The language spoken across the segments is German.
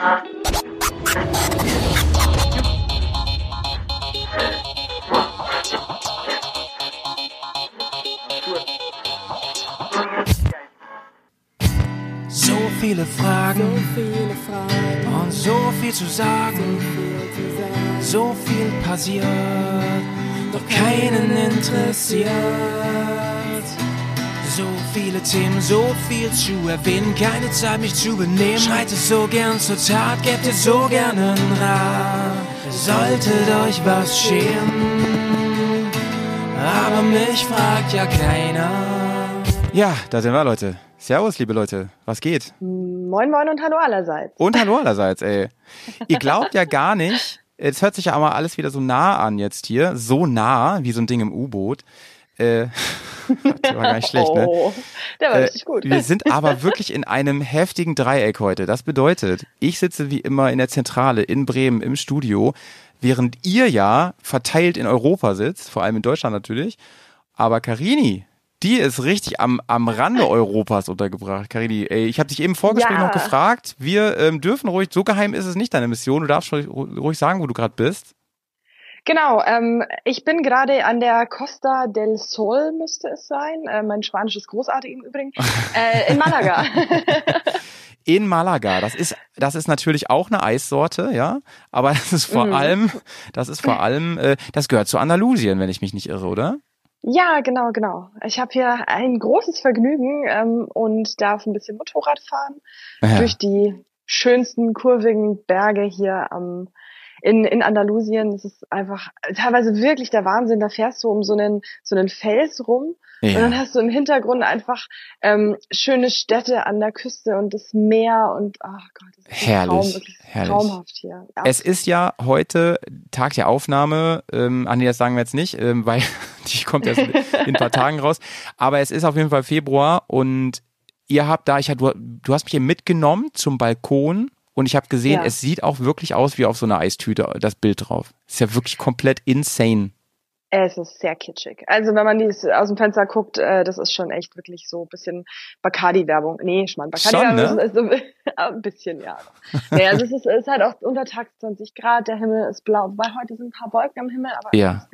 So viele Fragen, und so viel zu sagen, so viel passiert, doch keinen interessiert. So viele Themen, so viel zu erwähnen, keine Zeit mich zu benehmen. Schreit es so gern zur Tat, gebt es so gern einen Rat. Solltet euch was scheren, aber mich fragt ja keiner. Ja, da sind wir, Leute. Servus, liebe Leute. Was geht? Moin Moin und Hallo allerseits. Und hallo allerseits, ey. Ihr glaubt ja gar nicht, es hört sich ja aber alles wieder so nah an jetzt hier. So nah, wie so ein Ding im U-Boot. Äh, das war gar nicht schlecht, ne? Oh, der war Äh, richtig gut. Wir sind aber wirklich in einem heftigen Dreieck heute. Das bedeutet, ich sitze wie immer in der Zentrale in Bremen im Studio, während ihr ja verteilt in Europa sitzt, vor allem in Deutschland natürlich. Aber Karini, die ist richtig am, am Rande Europas untergebracht. Karini, ey, ich habe dich eben im Vorgespräch Ja. noch gefragt. Wir ähm, dürfen ruhig, so geheim ist es nicht deine Mission. Du darfst ruhig sagen, wo du gerade bist. Genau, ähm, ich bin gerade an der Costa del Sol, müsste es sein. Äh, mein Spanisch ist großartig im Übrigen. Äh, in Malaga. in Malaga. Das ist, das ist natürlich auch eine Eissorte, ja. Aber das ist vor Mhm. allem, das ist vor allem, äh, das gehört zu Andalusien, wenn ich mich nicht irre, oder? ja, genau, genau. Ich habe hier ein großes Vergnügen ähm, und darf ein bisschen Motorrad fahren Ja. durch die schönsten kurvigen Berge hier am in, in Andalusien. Es ist einfach teilweise wirklich der Wahnsinn. Da fährst du um so einen, so einen Fels rum und dann ja. hast du im Hintergrund einfach ähm, schöne Städte an der Küste und das Meer und ach Gott, das ist Herrlich, Traum, wirklich herrlich. traumhaft hier. Ja. Es ist ja heute Tag der Aufnahme. Ähm, ah nee, das sagen wir jetzt nicht, ähm, weil die kommt erst in ein paar Tagen raus. Aber es ist auf jeden Fall Februar und ihr habt da, ich hab, du, du hast mich hier mitgenommen zum Balkon und ich habe gesehen, Ja. es sieht auch wirklich aus wie auf so einer Eistüte, das Bild drauf. Ist ja wirklich komplett insane. Es ist sehr kitschig. Also wenn man dies aus dem Fenster guckt, äh, das ist schon echt wirklich so ein bisschen Bacardi-Werbung. Nee, Schmarrn, Bacardi-Werbung Schon, ne? ist, so, ein bisschen, ja. Naja, also es ist, ist halt auch untertags 20 Grad, der Himmel ist blau, weil heute sind ein paar Wolken am Himmel, aber Ja.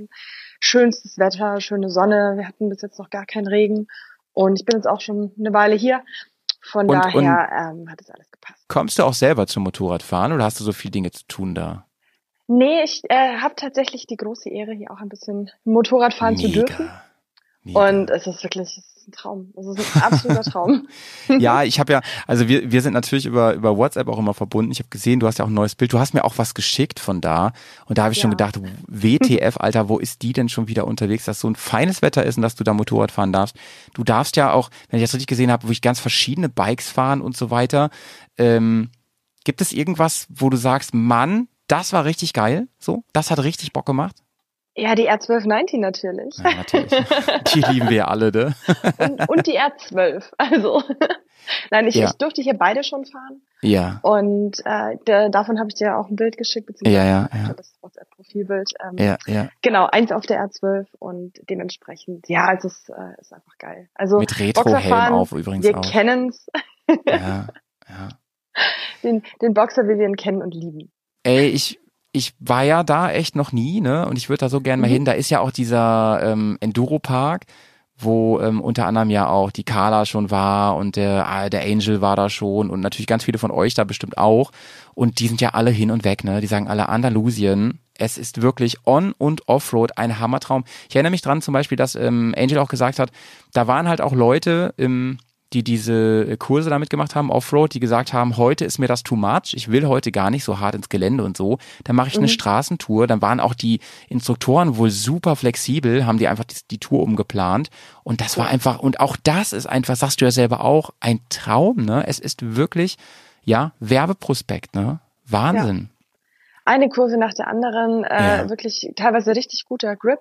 schönstes Wetter, schöne Sonne. Wir hatten bis jetzt noch gar keinen Regen und ich bin jetzt auch schon eine Weile hier. Von Und- daher ähm, hat es alles gepasst. Kommst du auch selber zum Motorradfahren oder hast du so viel Dinge zu tun da? Nee, ich äh, habe tatsächlich die große Ehre, hier auch ein bisschen Motorrad fahren zu dürfen. Mega. Und es ist wirklich ist ein Traum. Es ist ein absoluter Traum. Ja, ich habe ja, also wir, wir sind natürlich über, über WhatsApp auch immer verbunden. Ich habe gesehen, du hast ja auch ein neues Bild. Du hast mir auch was geschickt von da. Und da habe ich schon Ja. gedacht, WTF, Alter, wo ist die denn schon wieder unterwegs, dass so ein feines Wetter ist und dass du da Motorrad fahren darfst. Du darfst ja auch, wenn ich das richtig gesehen habe, wirklich ganz verschiedene Bikes fahren und so weiter. Ähm, gibt es irgendwas, wo du sagst, Mann, das war richtig geil? So, das hat richtig Bock gemacht? Ja, die R1290 natürlich. Ja, natürlich. Die lieben wir ja alle, ne? Und, und die R12. Also. Nein, ich, Ja. ich durfte hier beide schon fahren. Ja. Und äh, da, davon habe ich dir auch ein Bild geschickt, Ja, ja, ja. das WhatsApp-Profilbild. Ähm, Ja, ja. Genau, eins auf der R12 und dementsprechend, ja, es ist, äh, ist einfach geil. Also Mit Retrohelm auf übrigens wir auch. kennen's, Ja, ja. den, den Boxer, wie wir ihn kennen und lieben. Ey, ich, ich war ja da echt noch nie, ne? Und ich würde da so gern mal Mhm. hin. Da ist ja auch dieser ähm, Enduro-Park, wo ähm, unter anderem ja auch die Carla schon war und der, ah, der Angel war da schon und natürlich ganz viele von euch da bestimmt auch. Und die sind ja alle hin und weg, ne? Die sagen alle Andalusien. Es ist wirklich On- und Offroad ein Hammertraum. Ich erinnere mich dran zum Beispiel, dass ähm, Angel auch gesagt hat, da waren halt auch Leute im die diese Kurse damit gemacht haben, Offroad, die gesagt haben, heute ist mir das too much, ich will heute gar nicht so hart ins Gelände und so, dann mache ich eine Straßentour, dann waren auch die Instruktoren wohl super flexibel, haben die einfach die, die Tour umgeplant und das war einfach, und auch das ist einfach, sagst du ja selber auch, ein Traum, ne? Es ist wirklich, ja, Werbeprospekt, ne? Wahnsinn. Eine Kurve nach der anderen, äh, Ja. wirklich teilweise richtig guter Grip.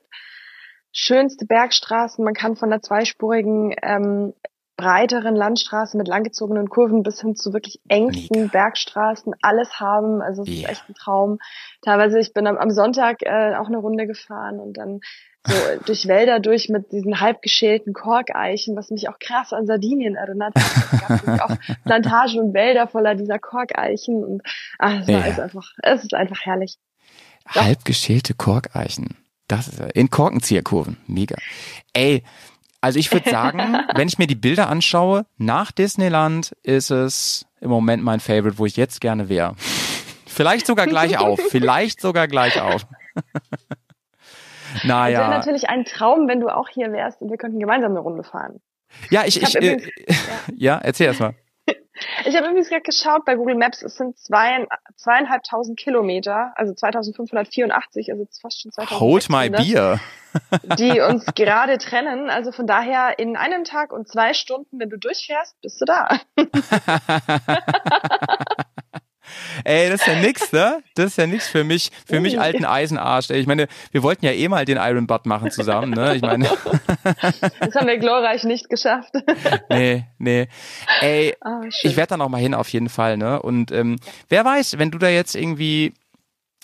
Schönste Bergstraßen, man kann von der zweispurigen ähm, breiteren Landstraßen mit langgezogenen Kurven bis hin zu wirklich engsten Mega. Bergstraßen alles haben. Also es yeah. ist echt ein Traum. Teilweise, ich bin am, am Sonntag äh, auch eine Runde gefahren und dann so durch Wälder durch mit diesen halb geschälten Korkeichen, was mich auch krass an Sardinien erinnert hat. Es gab auch Plantagen und Wälder voller dieser Korkeichen und ach, es, ja. ist einfach, es ist einfach herrlich. Halb geschälte Korkeichen. Das ist in Korkenzieherkurven. Mega. Ey, also ich würde sagen, wenn ich mir die Bilder anschaue, nach Disneyland ist es im Moment mein Favorite, wo ich jetzt gerne wäre. Vielleicht sogar gleich auf. Vielleicht sogar gleich auf. naja. Es wäre natürlich ein Traum, wenn du auch hier wärst und wir könnten gemeinsam eine Runde fahren. Ja, ich, ich, ich äh, ja. ja, erzähl erst mal. Ich habe übrigens gerade geschaut bei Google Maps, es sind zwei, zweieinhalbtausend Kilometer, also 2584, also fast schon 2000. Hold my beer. die uns gerade trennen. Also von daher in einem Tag und zwei Stunden, wenn du durchfährst, bist du da. Ey, das ist ja nix, ne? Das ist ja nix für mich, für mich alten Eisenarsch. Ey, ich meine, wir wollten ja eh mal den Iron Butt machen zusammen, ne? Ich meine. das haben wir glorreich nicht geschafft. nee, nee. Ey, oh, ich werde da noch mal hin auf jeden Fall, ne? Und ähm, wer weiß, wenn du da jetzt irgendwie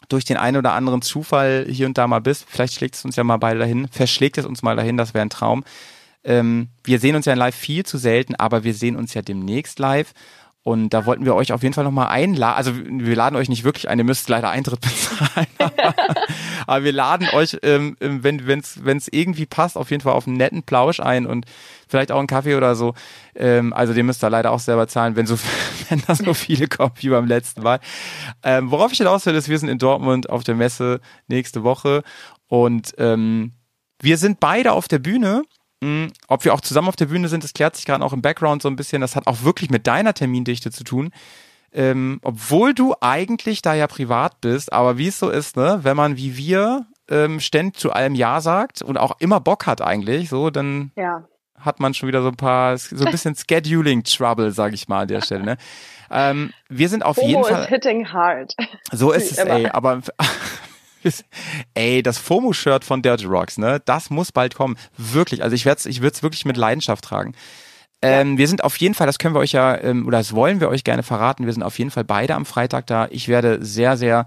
durch den einen oder anderen Zufall hier und da mal bist, vielleicht schlägt es uns ja mal beide dahin, verschlägt es uns mal dahin, das wäre ein Traum. Ähm, wir sehen uns ja in live viel zu selten, aber wir sehen uns ja demnächst live. Und da wollten wir euch auf jeden Fall nochmal einladen. Also wir laden euch nicht wirklich ein, ihr müsst leider Eintritt bezahlen. aber wir laden euch, ähm, ähm wenn es wenn's irgendwie passt, auf jeden Fall auf einen netten Plausch ein und vielleicht auch einen Kaffee oder so. Ähm, also den müsst ihr leider auch selber zahlen, wenn so wenn da so viele kommen wie beim letzten Mal. Ähm, worauf ich hinaus will, ist, wir sind in Dortmund auf der Messe nächste Woche und ähm, wir sind beide auf der Bühne ob wir auch zusammen auf der Bühne sind, das klärt sich gerade auch im Background so ein bisschen. Das hat auch wirklich mit deiner Termindichte zu tun. Ähm, obwohl du eigentlich da ja privat bist, aber wie es so ist, ne, wenn man wie wir ähm, ständig zu allem Ja sagt und auch immer Bock hat eigentlich, so, dann ja. hat man schon wieder so ein paar, so ein bisschen Scheduling-Trouble, sag ich mal an der Stelle. Ne? Ähm, wir sind auf Homo jeden Fall. Is hitting hard. So ist es, ey. Aber Ey, das FOMO-Shirt von Dirty Rocks, ne? Das muss bald kommen. Wirklich. Also ich werde es ich würd's wirklich mit Leidenschaft tragen. Ähm, wir sind auf jeden Fall, das können wir euch ja, ähm, oder das wollen wir euch gerne verraten, wir sind auf jeden Fall beide am Freitag da. Ich werde sehr, sehr,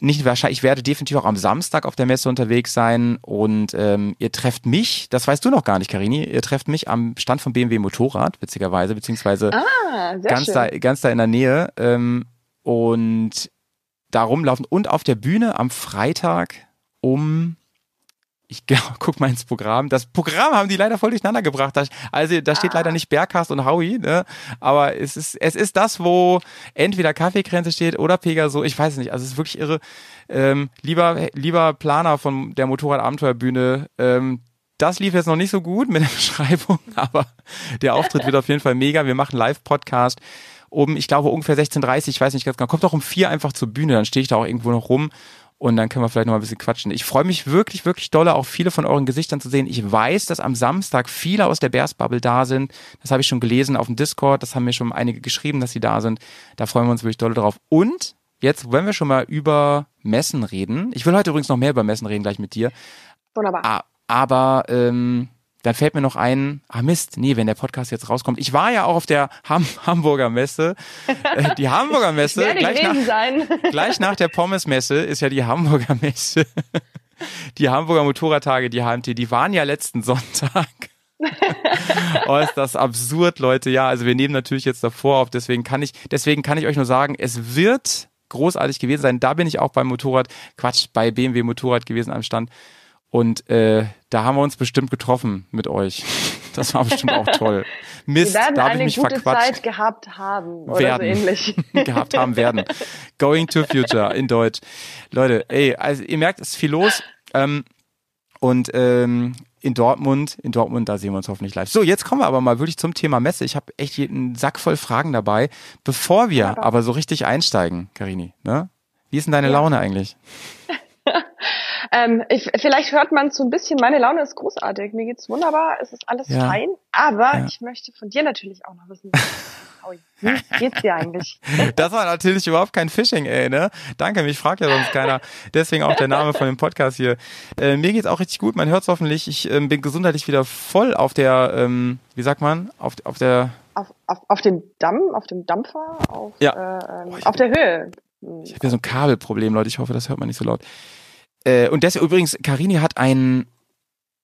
nicht wahrscheinlich, ich werde definitiv auch am Samstag auf der Messe unterwegs sein und ähm, ihr trefft mich, das weißt du noch gar nicht, Karini, ihr trefft mich am Stand von BMW Motorrad, witzigerweise, beziehungsweise ah, ganz, schön. da, ganz da in der Nähe. Ähm, und da rumlaufen und auf der Bühne am Freitag um ich guck mal ins Programm. Das Programm haben die leider voll durcheinander gebracht. Also da steht leider ah. nicht Bergcast und Howie, ne? aber es ist, es ist das, wo entweder Kaffeekränze steht oder Pegaso. Ich weiß es nicht. Also es ist wirklich irre. Ähm, lieber, lieber Planer von der Motorradabenteuerbühne, ähm, das lief jetzt noch nicht so gut mit der Beschreibung, aber der Auftritt wird auf jeden Fall mega. Wir machen Live-Podcast um, ich glaube, ungefähr 16.30 ich weiß nicht ganz genau. Kommt doch um vier einfach zur Bühne, dann stehe ich da auch irgendwo noch rum und dann können wir vielleicht noch mal ein bisschen quatschen. Ich freue mich wirklich, wirklich dolle, auch viele von euren Gesichtern zu sehen. Ich weiß, dass am Samstag viele aus der Bears Bubble da sind. Das habe ich schon gelesen auf dem Discord. Das haben mir schon einige geschrieben, dass sie da sind. Da freuen wir uns wirklich dolle drauf. Und jetzt, wenn wir schon mal über Messen reden. Ich will heute übrigens noch mehr über Messen reden, gleich mit dir. Wunderbar. Aber ähm, dann fällt mir noch ein, ah Mist, nee, wenn der Podcast jetzt rauskommt. Ich war ja auch auf der Ham Hamburger Messe. Äh, die Hamburger Messe, gleich nach, gleich nach der Pommes-Messe ist ja die Hamburger Messe. Die Hamburger Motorradtage, die HMT, die waren ja letzten Sonntag. oh, ist das absurd, Leute. Ja, also wir nehmen natürlich jetzt davor auf, deswegen kann ich, deswegen kann ich euch nur sagen, es wird großartig gewesen sein. Da bin ich auch beim Motorrad, Quatsch, bei BMW Motorrad gewesen am Stand. Und äh, da haben wir uns bestimmt getroffen mit euch. Das war bestimmt auch toll. Mist, wir werden da habe ich mich gute verquatscht. Zeit gehabt haben oder werden. so ähnlich. gehabt haben werden. Going to Future in Deutsch. Leute, ey, also ihr merkt, es ist viel los. Ähm, und ähm, in Dortmund, in Dortmund, da sehen wir uns hoffentlich live. So, jetzt kommen wir aber mal wirklich zum Thema Messe. Ich habe echt einen Sack voll Fragen dabei, bevor wir ja, aber so richtig einsteigen, Karini. Ne? Wie ist denn deine ja. Laune eigentlich? ähm, ich, vielleicht hört man so ein bisschen, meine Laune ist großartig, mir geht's wunderbar, es ist alles ja. fein, aber ja. ich möchte von dir natürlich auch noch wissen, wie geht's dir eigentlich? Das war natürlich überhaupt kein Phishing, ey, ne? Danke, mich fragt ja sonst keiner. Deswegen auch der Name von dem Podcast hier. Äh, mir geht's auch richtig gut, man hört's hoffentlich. Ich ähm, bin gesundheitlich wieder voll auf der, ähm, wie sagt man, auf, auf der... Auf, auf, auf dem Damm, auf dem Dampfer, auf, ja. äh, ähm, auf der Höhe. Ich habe ja so ein Kabelproblem, Leute. Ich hoffe, das hört man nicht so laut. Äh, und das übrigens, Karini hat ein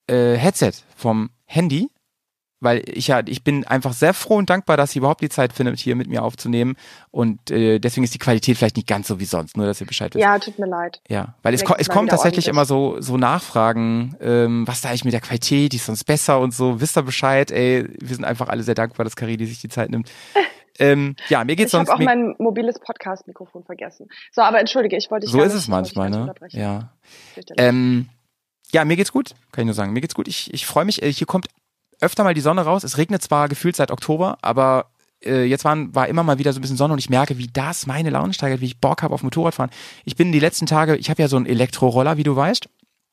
äh, Headset vom Handy weil ich ja, ich bin einfach sehr froh und dankbar, dass sie überhaupt die Zeit findet, hier mit mir aufzunehmen. Und äh, deswegen ist die Qualität vielleicht nicht ganz so wie sonst, nur dass ihr Bescheid wisst. Ja, tut mir leid. Ja, weil es, ko es kommt tatsächlich immer so so Nachfragen, ähm, was da eigentlich mit der Qualität, die ist sonst besser und so. Wisst ihr Bescheid? Ey, wir sind einfach alle sehr dankbar, dass Karidi sich die Zeit nimmt. ähm, ja, mir geht's ich sonst. Ich habe auch mein mobiles Podcast-Mikrofon vergessen. So, aber entschuldige, ich wollte dich So ist nicht, es manchmal, ne? Ja. Ähm, ja, mir geht's gut, kann ich nur sagen. Mir geht's gut. Ich, ich freue mich. Äh, hier kommt öfter mal die Sonne raus. Es regnet zwar gefühlt seit Oktober, aber äh, jetzt waren, war immer mal wieder so ein bisschen Sonne und ich merke, wie das meine Laune steigert, wie ich Bock habe auf Motorradfahren. Ich bin die letzten Tage, ich habe ja so einen Elektroroller, wie du weißt.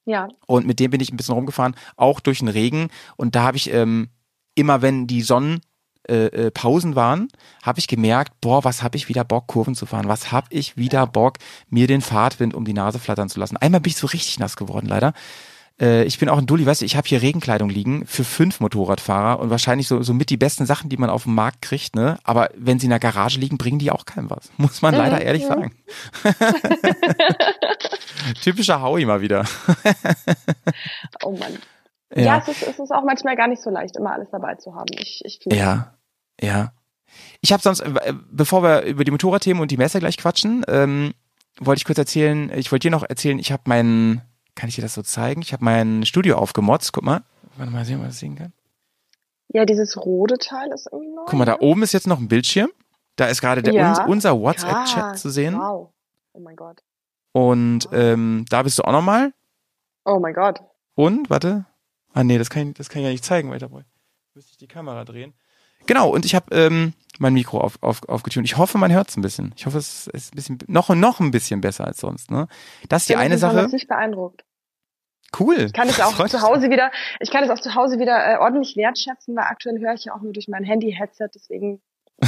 Ja. Und mit dem bin ich ein bisschen rumgefahren, auch durch den Regen. Und da habe ich ähm, immer, wenn die Sonnen äh, äh, Pausen waren, habe ich gemerkt, boah, was habe ich wieder Bock, Kurven zu fahren? Was habe ich wieder Bock, mir den Fahrtwind um die Nase flattern zu lassen? Einmal bin ich so richtig nass geworden, leider. Äh, ich bin auch ein Dulli, weißt du, ich habe hier Regenkleidung liegen für fünf Motorradfahrer und wahrscheinlich so, so mit die besten Sachen, die man auf dem Markt kriegt, ne? Aber wenn sie in der Garage liegen, bringen die auch keinem was. Muss man leider mhm. ehrlich sagen. Typischer Howie mal wieder. oh Mann. Ja, ja es, ist, es ist auch manchmal gar nicht so leicht, immer alles dabei zu haben. Ich, ich ja, ja. Ich habe sonst, äh, bevor wir über die Motorradthemen und die Messe gleich quatschen, ähm, wollte ich kurz erzählen, ich wollte dir noch erzählen, ich habe meinen kann ich dir das so zeigen? Ich habe mein Studio aufgemotzt. Guck mal. Warte mal sehen, ob man das sehen kann. Ja, dieses rote Teil ist irgendwie neu. Guck mal, da oben ist jetzt noch ein Bildschirm. Da ist gerade der ja. unser WhatsApp-Chat zu sehen. Wow. Oh mein Gott. Und ähm, da bist du auch nochmal. Oh mein Gott. Und, warte. Ah nee, das kann ich, das kann ich ja nicht zeigen weiter. Müsste ich die Kamera drehen. Genau, und ich habe ähm, mein Mikro auf, auf, aufgetunt. Ich hoffe, man hört es ein bisschen. Ich hoffe, es ist ein bisschen noch noch ein bisschen besser als sonst. Ne? Das ist die eine Sache. Ich beeindruckt. Cool. Ich kann es auch zu Hause wieder, ich kann es auch zu Hause wieder äh, ordentlich wertschätzen, weil aktuell höre ich ja auch nur durch mein Handy-Headset, deswegen äh,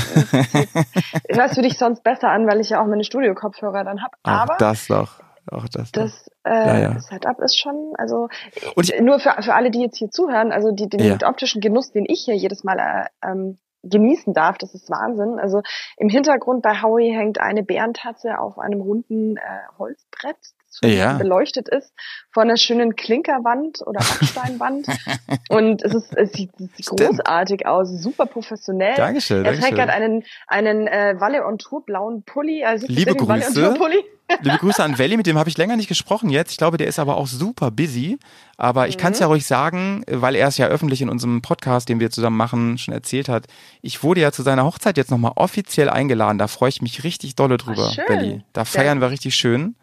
hörst du dich sonst besser an, weil ich ja auch meine Studio-Kopfhörer dann habe. Aber das doch. Auch das. Das äh, ja, ja. Setup ist schon, also und ich, nur für, für alle, die jetzt hier zuhören, also die, den ja. optischen Genuss, den ich hier jedes Mal äh, ähm, genießen darf. Das ist Wahnsinn. Also im Hintergrund bei Howie hängt eine Bärentatze auf einem runden äh, Holzbrett, das ja. beleuchtet ist, vor einer schönen Klinkerwand oder Backsteinwand. und es ist, es sieht, es sieht großartig aus, super professionell. Dankeschön. Er trägt gerade einen, einen äh, Valle on Tour blauen Pulli. Also Liebe Grüße. Liebe Grüße an Welli, mit dem habe ich länger nicht gesprochen jetzt. Ich glaube, der ist aber auch super busy. Aber ich mhm. kann es ja ruhig sagen, weil er es ja öffentlich in unserem Podcast, den wir zusammen machen, schon erzählt hat. Ich wurde ja zu seiner Hochzeit jetzt nochmal offiziell eingeladen. Da freue ich mich richtig dolle drüber, Belly. Da feiern ja. wir richtig schön.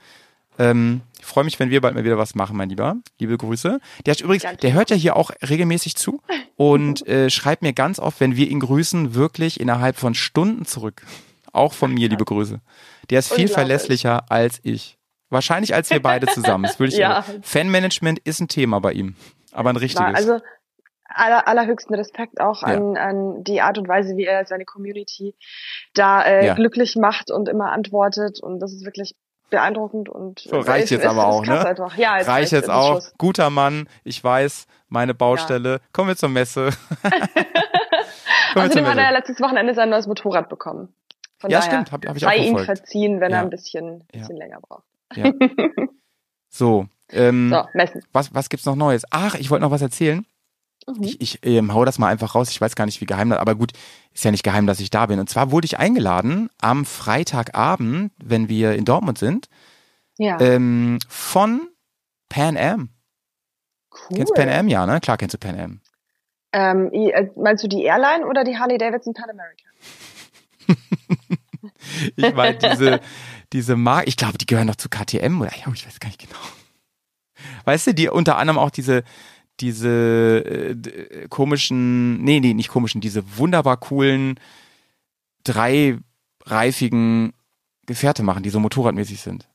Ähm, ich freue mich, wenn wir bald mal wieder was machen, mein Lieber. Liebe Grüße. Der hat übrigens, der hört ja hier auch regelmäßig zu und äh, schreibt mir ganz oft, wenn wir ihn grüßen, wirklich innerhalb von Stunden zurück. Auch von mir, liebe Grüße. Der ist viel verlässlicher als ich. Wahrscheinlich als wir beide zusammen. Das würde ich ja. Fanmanagement ist ein Thema bei ihm. Aber ein richtiges. Also aller, allerhöchsten Respekt auch an, ja. an die Art und Weise, wie er seine Community da äh, ja. glücklich macht und immer antwortet. Und das ist wirklich beeindruckend und so, reicht jetzt aber auch, ne? Einfach. Ja, jetzt reicht jetzt auch. Schluss. Guter Mann, ich weiß, meine Baustelle. Ja. Kommen wir zur Messe. Außerdem hat er letztes Wochenende sein neues Motorrad bekommen. Von ja, daher stimmt, hab, hab ich sei auch ihm verziehen, wenn ja. er ein bisschen, bisschen länger braucht. So, ähm, so, messen. Was, was gibt's noch Neues? Ach, ich wollte noch was erzählen. Mhm. Ich, ich ähm, hau das mal einfach raus. Ich weiß gar nicht, wie geheim das, aber gut, ist ja nicht geheim, dass ich da bin. Und zwar wurde ich eingeladen am Freitagabend, wenn wir in Dortmund sind, ja. ähm, von Pan Am. Cool. Kennst du Pan Am? Ja, ne? Klar kennst du Pan Am. Ähm, äh, meinst du die Airline oder die Harley Davidson Pan America? ich meine, diese, diese Marke, ich glaube, die gehören noch zu KTM oder ja, ich weiß gar nicht genau. Weißt du, die unter anderem auch diese, diese äh, komischen, nee, nee, nicht komischen, diese wunderbar coolen dreireifigen Gefährte machen, die so motorradmäßig sind.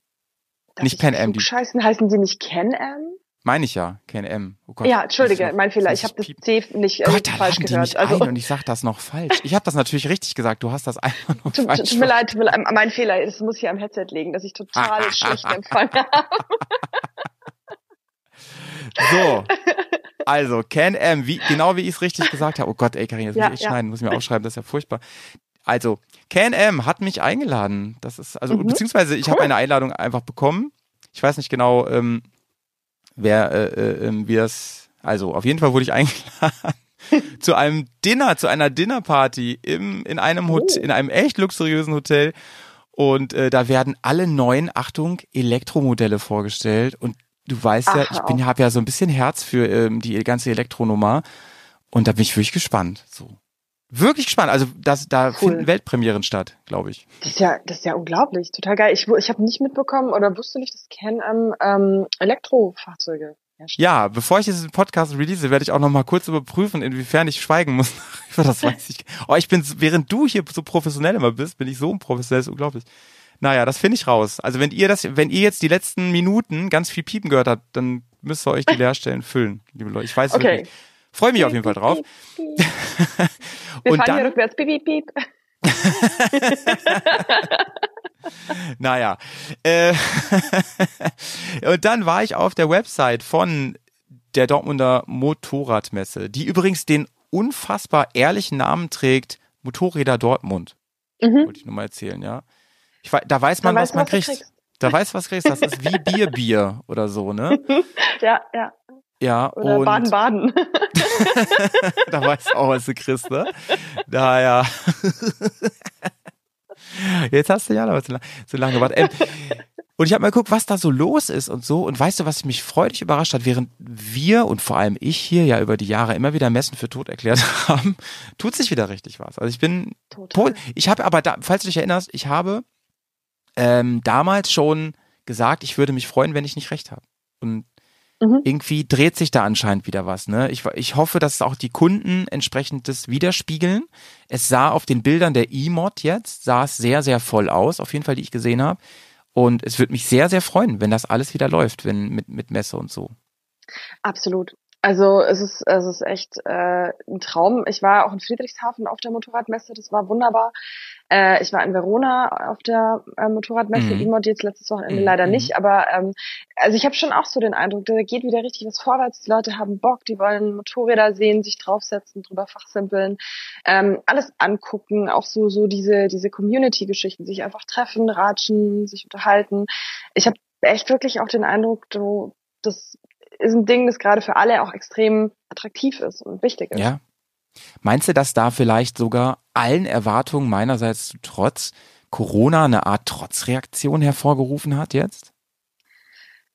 nicht Pan Am. Scheißen heißen sie nicht Can Am? Meine ich ja, KNM. Oh Gott, ja, entschuldige, mein Fehler. Ich habe das C nicht äh, Gott, falsch gehört. Also und ich sag das noch falsch. Ich habe das natürlich richtig gesagt. Du hast das einfach nur tut, falsch. Tut mir leid, tut mir leid, mein Fehler. Das muss ich am Headset legen, dass ich total schlecht empfangen habe. So. Also, Can-M, wie, genau wie ich es richtig gesagt habe. Oh Gott, ey, Karin, jetzt ja, muss ich ja. schneiden, muss ich mir aufschreiben, das ist ja furchtbar. Also, Can-M hat mich eingeladen. Das ist, also, mhm. beziehungsweise ich cool. habe eine Einladung einfach bekommen. Ich weiß nicht genau, ähm, wer, äh, äh, ähm, wie das, also auf jeden Fall wurde ich eingeladen zu einem Dinner, zu einer Dinnerparty im, in einem Hotel, oh. in einem echt luxuriösen Hotel. Und äh, da werden alle neuen, Achtung, Elektromodelle vorgestellt. Und du weißt Ach, ja, ich bin, habe ja so ein bisschen Herz für ähm, die ganze Elektronummer. Und da bin ich wirklich gespannt. So wirklich gespannt. Also das, da cool. finden Weltpremieren statt, glaube ich. Das ist ja, das ist ja unglaublich, total geil. Ich, ich habe nicht mitbekommen oder wusste nicht, dass Ken ähm, ähm, Elektrofahrzeuge herstellt. Ja, bevor ich diesen Podcast release, werde ich auch noch mal kurz überprüfen, inwiefern ich schweigen muss. das weiß ich. Oh, ich bin, während du hier so professionell immer bist, bin ich so unprofessionell, ist unglaublich. Naja, das finde ich raus. Also wenn ihr das, wenn ihr jetzt die letzten Minuten ganz viel Piepen gehört habt, dann müsst ihr euch die Leerstellen füllen, liebe Leute. Ich weiß okay. wirklich. Freue mich auf jeden Fall drauf. Wir und fahren dann, hier rückwärts. Piep, piep, piep. naja. Äh, und dann war ich auf der Website von der Dortmunder Motorradmesse, die übrigens den unfassbar ehrlichen Namen trägt, Motorräder Dortmund. Mhm. Wollte ich nur mal erzählen, ja. Ich, da weiß man, da was weiß, man was kriegt. Da weiß was kriegst. Das ist wie Bier, Bier oder so, ne? ja, ja. Ja, Oder Baden-Baden. da weißt du auch, was du kriegst, ne? Daher. Jetzt hast du ja noch so lange gewartet. Ähm, und ich habe mal geguckt, was da so los ist und so. Und weißt du, was mich freudig überrascht hat, während wir und vor allem ich hier ja über die Jahre immer wieder Messen für tot erklärt haben, tut sich wieder richtig was. Also ich bin, Total. ich habe aber, da, falls du dich erinnerst, ich habe ähm, damals schon gesagt, ich würde mich freuen, wenn ich nicht recht habe. Und Mhm. Irgendwie dreht sich da anscheinend wieder was. Ne? Ich, ich hoffe, dass auch die Kunden entsprechend das widerspiegeln. Es sah auf den Bildern der E-Mod jetzt, sah es sehr, sehr voll aus, auf jeden Fall, die ich gesehen habe. Und es würde mich sehr, sehr freuen, wenn das alles wieder läuft, wenn mit, mit Messe und so. Absolut. Also es ist, es ist echt äh, ein Traum. Ich war auch in Friedrichshafen auf der Motorradmesse, das war wunderbar. Äh, ich war in Verona auf der äh, Motorradmesse, mhm. Imod jetzt letztes Wochenende mhm. leider mhm. nicht, aber ähm, also ich habe schon auch so den Eindruck, da geht wieder richtig was vorwärts. Die Leute haben Bock, die wollen Motorräder sehen, sich draufsetzen, drüber fachsimpeln, ähm, alles angucken, auch so so diese diese Community-Geschichten, sich einfach treffen, ratschen, sich unterhalten. Ich habe echt wirklich auch den Eindruck, so, das ist ein Ding, das gerade für alle auch extrem attraktiv ist und wichtig ist. Ja. Meinst du, dass da vielleicht sogar allen Erwartungen meinerseits trotz Corona eine Art Trotzreaktion hervorgerufen hat jetzt?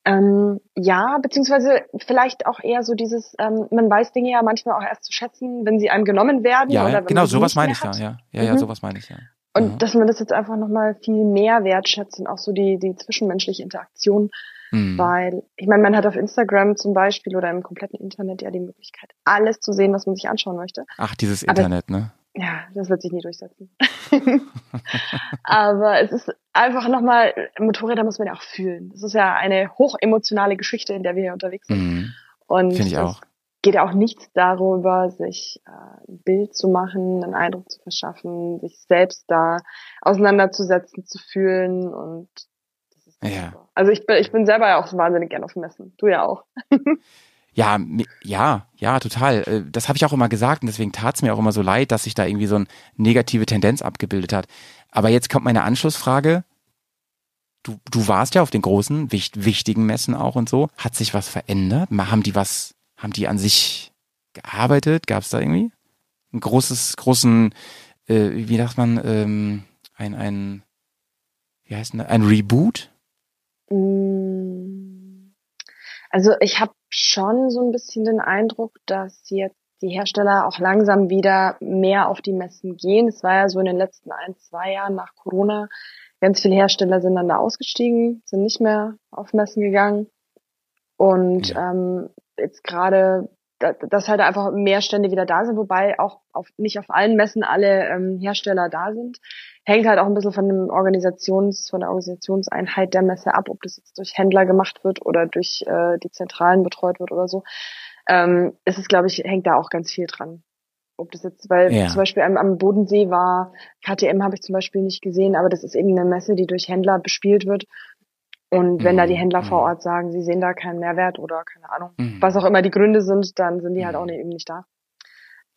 Ähm, ja, beziehungsweise vielleicht auch eher so dieses, ähm, man weiß Dinge ja manchmal auch erst zu schätzen, wenn sie einem genommen werden. Ja, oder wenn genau, sowas meine ich ja, ja. Ja, ja, mhm. sowas meine ich ja. Und ja. dass man das jetzt einfach nochmal viel mehr wertschätzt und auch so die, die zwischenmenschliche Interaktion Mhm. Weil, ich meine, man hat auf Instagram zum Beispiel oder im kompletten Internet ja die Möglichkeit, alles zu sehen, was man sich anschauen möchte. Ach, dieses Aber, Internet, ne? Ja, das wird sich nie durchsetzen. Aber es ist einfach nochmal, Motorräder muss man ja auch fühlen. Das ist ja eine hochemotionale Geschichte, in der wir hier unterwegs sind. Mhm. Und Finde ich auch. geht ja auch nichts darüber, sich äh, ein Bild zu machen, einen Eindruck zu verschaffen, sich selbst da auseinanderzusetzen, zu fühlen und ja. Also ich bin, ich bin selber ja auch wahnsinnig gern auf Messen. Du ja auch. ja, ja, ja, total. Äh, das habe ich auch immer gesagt und deswegen tat es mir auch immer so leid, dass sich da irgendwie so eine negative Tendenz abgebildet hat. Aber jetzt kommt meine Anschlussfrage. Du, du warst ja auf den großen, wichtigen Messen auch und so. Hat sich was verändert? Haben die was, haben die an sich gearbeitet? Gab es da irgendwie ein großes, großen, äh, wie sagt man, ähm, ein, ein, wie heißt denn, ein Reboot? Mm. Also ich habe schon so ein bisschen den Eindruck, dass jetzt die Hersteller auch langsam wieder mehr auf die Messen gehen. Es war ja so in den letzten ein, zwei Jahren nach Corona, ganz viele Hersteller sind dann da ausgestiegen, sind nicht mehr auf Messen gegangen. Und ähm, jetzt gerade, dass halt einfach mehr Stände wieder da sind, wobei auch auf, nicht auf allen Messen alle ähm, Hersteller da sind. Hängt halt auch ein bisschen von dem Organisations, von der Organisationseinheit der Messe ab, ob das jetzt durch Händler gemacht wird oder durch äh, die Zentralen betreut wird oder so. Ähm, es ist, glaube ich, hängt da auch ganz viel dran. Ob das jetzt, weil ja. zum Beispiel am, am Bodensee war, KTM habe ich zum Beispiel nicht gesehen, aber das ist eben eine Messe, die durch Händler bespielt wird. Und wenn mhm. da die mhm. Händler vor mhm. Ort sagen, sie sehen da keinen Mehrwert oder keine Ahnung, mhm. was auch immer die Gründe sind, dann sind die halt auch mhm. nicht, eben nicht da.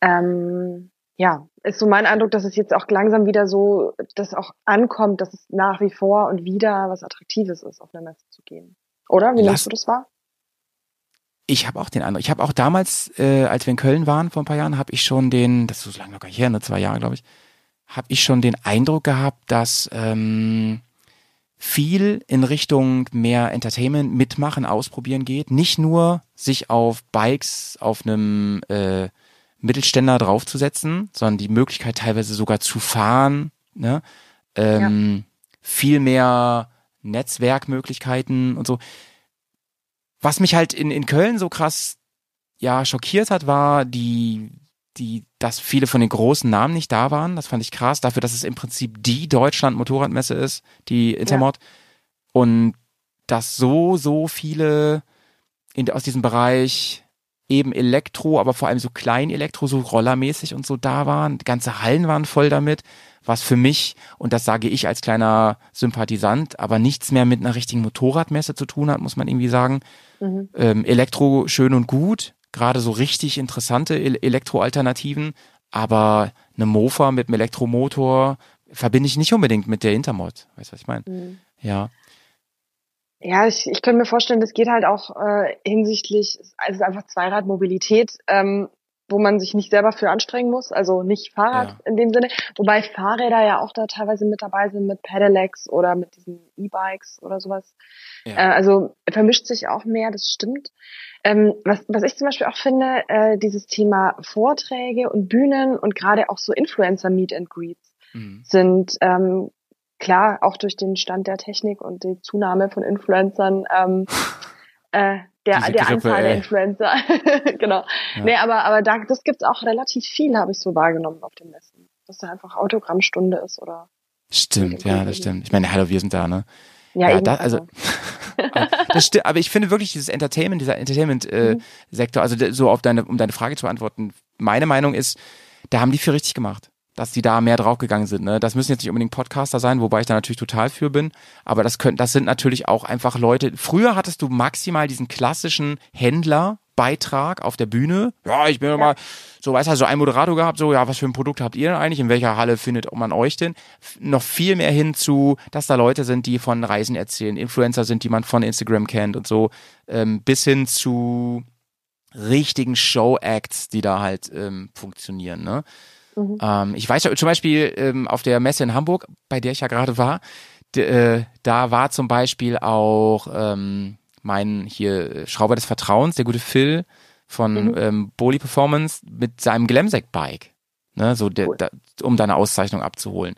Ähm, ja, ist so mein Eindruck, dass es jetzt auch langsam wieder so, dass auch ankommt, dass es nach wie vor und wieder was Attraktives ist, auf eine Messe zu gehen. Oder? Wie nimmst du das wahr? Ich habe auch den Eindruck. Ich habe auch damals, äh, als wir in Köln waren vor ein paar Jahren, habe ich schon den, das ist so lange noch gar nicht her, ne, zwei Jahre glaube ich, habe ich schon den Eindruck gehabt, dass ähm, viel in Richtung mehr Entertainment mitmachen, ausprobieren geht. Nicht nur sich auf Bikes auf einem äh, Mittelständler draufzusetzen, sondern die Möglichkeit teilweise sogar zu fahren, ne? ähm, ja. viel mehr Netzwerkmöglichkeiten und so. Was mich halt in, in Köln so krass ja schockiert hat, war die die, dass viele von den großen Namen nicht da waren. Das fand ich krass, dafür, dass es im Prinzip die Deutschland-Motorradmesse ist, die Intermod. Ja. Und dass so, so viele in, aus diesem Bereich eben Elektro, aber vor allem so klein Elektro, so rollermäßig und so da waren. Ganze Hallen waren voll damit, was für mich, und das sage ich als kleiner Sympathisant, aber nichts mehr mit einer richtigen Motorradmesse zu tun hat, muss man irgendwie sagen. Mhm. Ähm, Elektro schön und gut, gerade so richtig interessante Elektroalternativen, aber eine Mofa mit einem Elektromotor verbinde ich nicht unbedingt mit der Intermod. Weißt du, was ich meine? Mhm. Ja. Ja, ich, ich könnte mir vorstellen, das geht halt auch äh, hinsichtlich, also einfach Zweiradmobilität, ähm, wo man sich nicht selber für anstrengen muss, also nicht Fahrrad ja. in dem Sinne, wobei Fahrräder ja auch da teilweise mit dabei sind mit Pedelecs oder mit diesen E-Bikes oder sowas. Ja. Äh, also vermischt sich auch mehr, das stimmt. Ähm, was, was ich zum Beispiel auch finde, äh, dieses Thema Vorträge und Bühnen und gerade auch so Influencer Meet and Greets mhm. sind ähm, klar auch durch den Stand der Technik und die Zunahme von Influencern ähm, äh, der, Diese der Grippe, Anzahl ey. der Influencer. genau. Ja. Nee, aber, aber da, das gibt's auch relativ viel, habe ich so wahrgenommen auf dem Messen. Dass da einfach Autogrammstunde ist oder. Stimmt, ja, das stimmt. Ich meine, hallo, wir sind da, ne? Ja, ja da, also. das stimmt, aber ich finde wirklich dieses Entertainment, dieser Entertainment-Sektor, äh, mhm. also so auf deine, um deine Frage zu beantworten, meine Meinung ist, da haben die viel richtig gemacht dass die da mehr draufgegangen sind. Ne? Das müssen jetzt nicht unbedingt Podcaster sein, wobei ich da natürlich total für bin. Aber das können, das sind natürlich auch einfach Leute. Früher hattest du maximal diesen klassischen Händler. Beitrag auf der Bühne. Ja, ich bin ja. mal so, weißt du, so ein Moderator gehabt, so, ja, was für ein Produkt habt ihr denn eigentlich? In welcher Halle findet man euch denn? Noch viel mehr hin zu, dass da Leute sind, die von Reisen erzählen, Influencer sind, die man von Instagram kennt und so, ähm, bis hin zu richtigen Show-Acts, die da halt ähm, funktionieren, ne? Mhm. Ähm, ich weiß ja zum Beispiel ähm, auf der Messe in Hamburg, bei der ich ja gerade war, äh, da war zum Beispiel auch ähm, mein hier Schrauber des Vertrauens, der gute Phil von mhm. ähm, Boli Performance mit seinem Glamsec-Bike, ne, so der, cool. da, um da eine Auszeichnung abzuholen.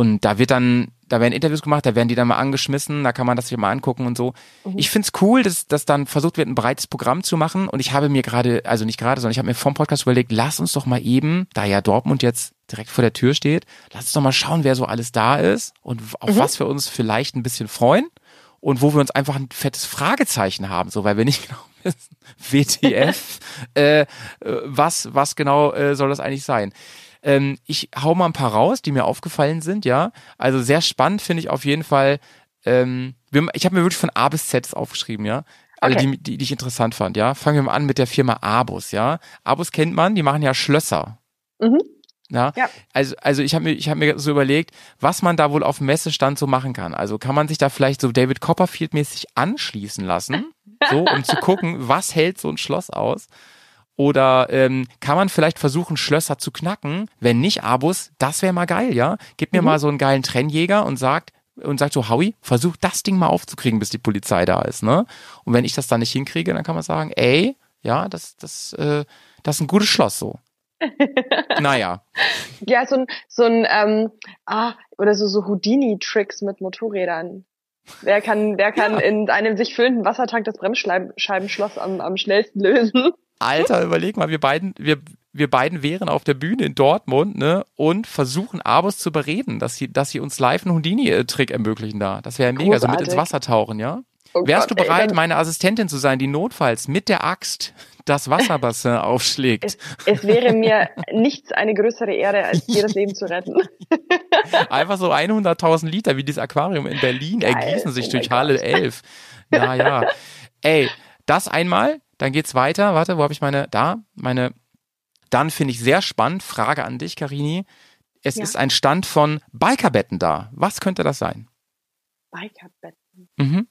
Und da wird dann da werden Interviews gemacht, da werden die dann mal angeschmissen, da kann man das sich mal angucken und so. Mhm. Ich find's cool, dass, dass dann versucht wird, ein breites Programm zu machen. Und ich habe mir gerade, also nicht gerade, sondern ich habe mir vom Podcast überlegt, lass uns doch mal eben, da ja Dortmund jetzt direkt vor der Tür steht, lass uns doch mal schauen, wer so alles da ist und auf mhm. was wir uns vielleicht ein bisschen freuen und wo wir uns einfach ein fettes Fragezeichen haben, so weil wir nicht genau wissen, WTF, äh, äh, was, was genau äh, soll das eigentlich sein? Ähm, ich hau mal ein paar raus, die mir aufgefallen sind, ja. Also sehr spannend finde ich auf jeden Fall. Ähm, ich habe mir wirklich von A bis Z aufgeschrieben, ja. Alle, okay. die, die, die ich interessant fand, ja. Fangen wir mal an mit der Firma Abus, ja. Abus kennt man, die machen ja Schlösser. Mhm. Ja, ja, also also ich habe mir ich habe mir so überlegt, was man da wohl auf dem Messestand so machen kann. Also kann man sich da vielleicht so David Copperfield mäßig anschließen lassen, so um zu gucken, was hält so ein Schloss aus. Oder ähm, kann man vielleicht versuchen, Schlösser zu knacken? Wenn nicht, Abus, das wäre mal geil, ja? Gib mir mhm. mal so einen geilen Trennjäger und sagt, und sagt so, Howie, versuch das Ding mal aufzukriegen, bis die Polizei da ist, ne? Und wenn ich das dann nicht hinkriege, dann kann man sagen, ey, ja, das, das, äh, das ist ein gutes Schloss so. naja. Ja, so ein, so ein, ähm, ah, oder so, so Houdini-Tricks mit Motorrädern. Wer kann, wer kann ja. in einem sich füllenden Wassertank das Bremsscheibenschloss am, am schnellsten lösen? Alter, überleg mal, wir beiden, wir, wir beiden wären auf der Bühne in Dortmund, ne, und versuchen Abos zu bereden, dass sie, dass sie uns live einen Houdini-Trick ermöglichen da. Das wäre mega, also mit ins Wasser tauchen, ja? Oh Wärst Gott, du bereit, ey, meine Assistentin zu sein, die notfalls mit der Axt das Wasserbassin aufschlägt? Es, es, wäre mir nichts eine größere Ehre, als dir das Leben zu retten. Einfach so 100.000 Liter wie dieses Aquarium in Berlin Geil. ergießen sich oh durch Halle 11. Naja. Ey, das einmal, dann geht's weiter. Warte, wo habe ich meine? Da, meine dann finde ich sehr spannend, Frage an dich, Karini. Es ja. ist ein Stand von Bikerbetten da. Was könnte das sein? Bikerbetten. Mhm.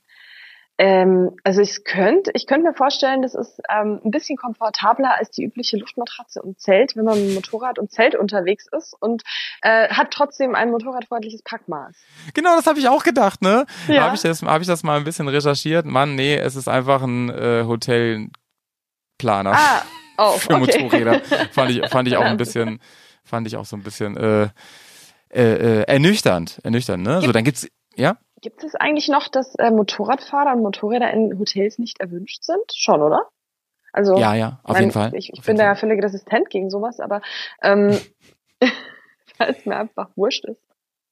Ähm, also ich könnte, ich könnte mir vorstellen, das ist ähm, ein bisschen komfortabler als die übliche Luftmatratze und Zelt, wenn man mit Motorrad und Zelt unterwegs ist und äh, hat trotzdem ein motorradfreundliches Packmaß. Genau, das habe ich auch gedacht, ne? Ja. Habe ich, das, hab ich das mal ein bisschen recherchiert? Mann, nee, es ist einfach ein äh, Hotelplaner. Ah, oh, für okay. Motorräder. fand ich, fand ich auch ein bisschen, fand ich auch so ein bisschen äh, äh, äh, ernüchternd, ernüchternd, ne? So, dann gibt's, ja? Gibt es eigentlich noch, dass äh, Motorradfahrer und Motorräder in Hotels nicht erwünscht sind? Schon, oder? Also ja, ja, auf mein, jeden Fall. Ich, ich bin da ja völlig resistent gegen sowas, aber ähm, weil es mir einfach wurscht ist.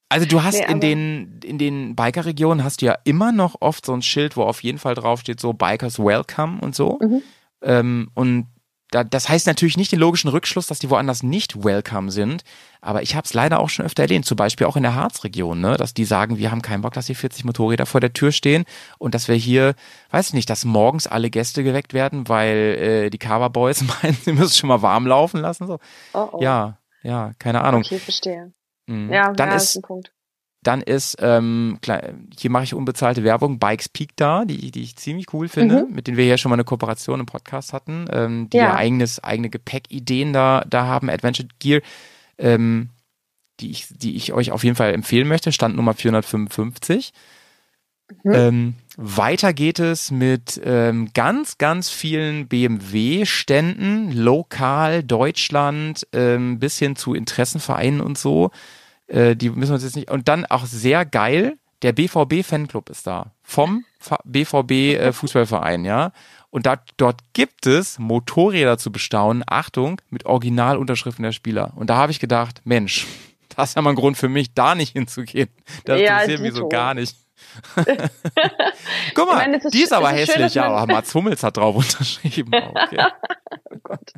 Also du hast nee, in den in den Biker-Regionen hast du ja immer noch oft so ein Schild, wo auf jeden Fall draufsteht so Bikers Welcome und so. Mhm. Ähm, und das heißt natürlich nicht den logischen Rückschluss, dass die woanders nicht welcome sind, aber ich habe es leider auch schon öfter erlebt, zum Beispiel auch in der Harzregion, ne, dass die sagen, wir haben keinen Bock, dass hier 40 Motorräder vor der Tür stehen und dass wir hier, weiß ich nicht, dass morgens alle Gäste geweckt werden, weil äh, die Cover Boys meinen, sie müssen schon mal warm laufen lassen. So. Oh, oh. Ja, ja, keine Ahnung. Okay, verstehe. Mhm. Ja, dann ja, ist, ist ein Punkt. Dann ist, ähm, hier mache ich unbezahlte Werbung, Bikes Peak da, die, die ich ziemlich cool finde, mhm. mit denen wir hier schon mal eine Kooperation im Podcast hatten, ähm, die ja. ja eigenes, eigene Gepäckideen da, da haben, Adventure Gear, ähm, die ich, die ich euch auf jeden Fall empfehlen möchte, Stand Nummer 455. Mhm. Ähm, weiter geht es mit ähm, ganz, ganz vielen BMW-Ständen, lokal, Deutschland, ähm, bis hin zu Interessenvereinen und so. Äh, die müssen wir uns jetzt nicht. Und dann auch sehr geil, der BVB Fanclub ist da. Vom BVB äh, Fußballverein, ja. Und da, dort gibt es Motorräder zu bestaunen, Achtung, mit Originalunterschriften der Spieler. Und da habe ich gedacht, Mensch, das ist ja mal ein Grund für mich, da nicht hinzukehen. Das ja, interessiert mich so gar nicht. Guck mal, meine, ist, die ist aber ist hässlich, schön, ja, aber Mats Hummels hat drauf unterschrieben. Okay. oh Gott.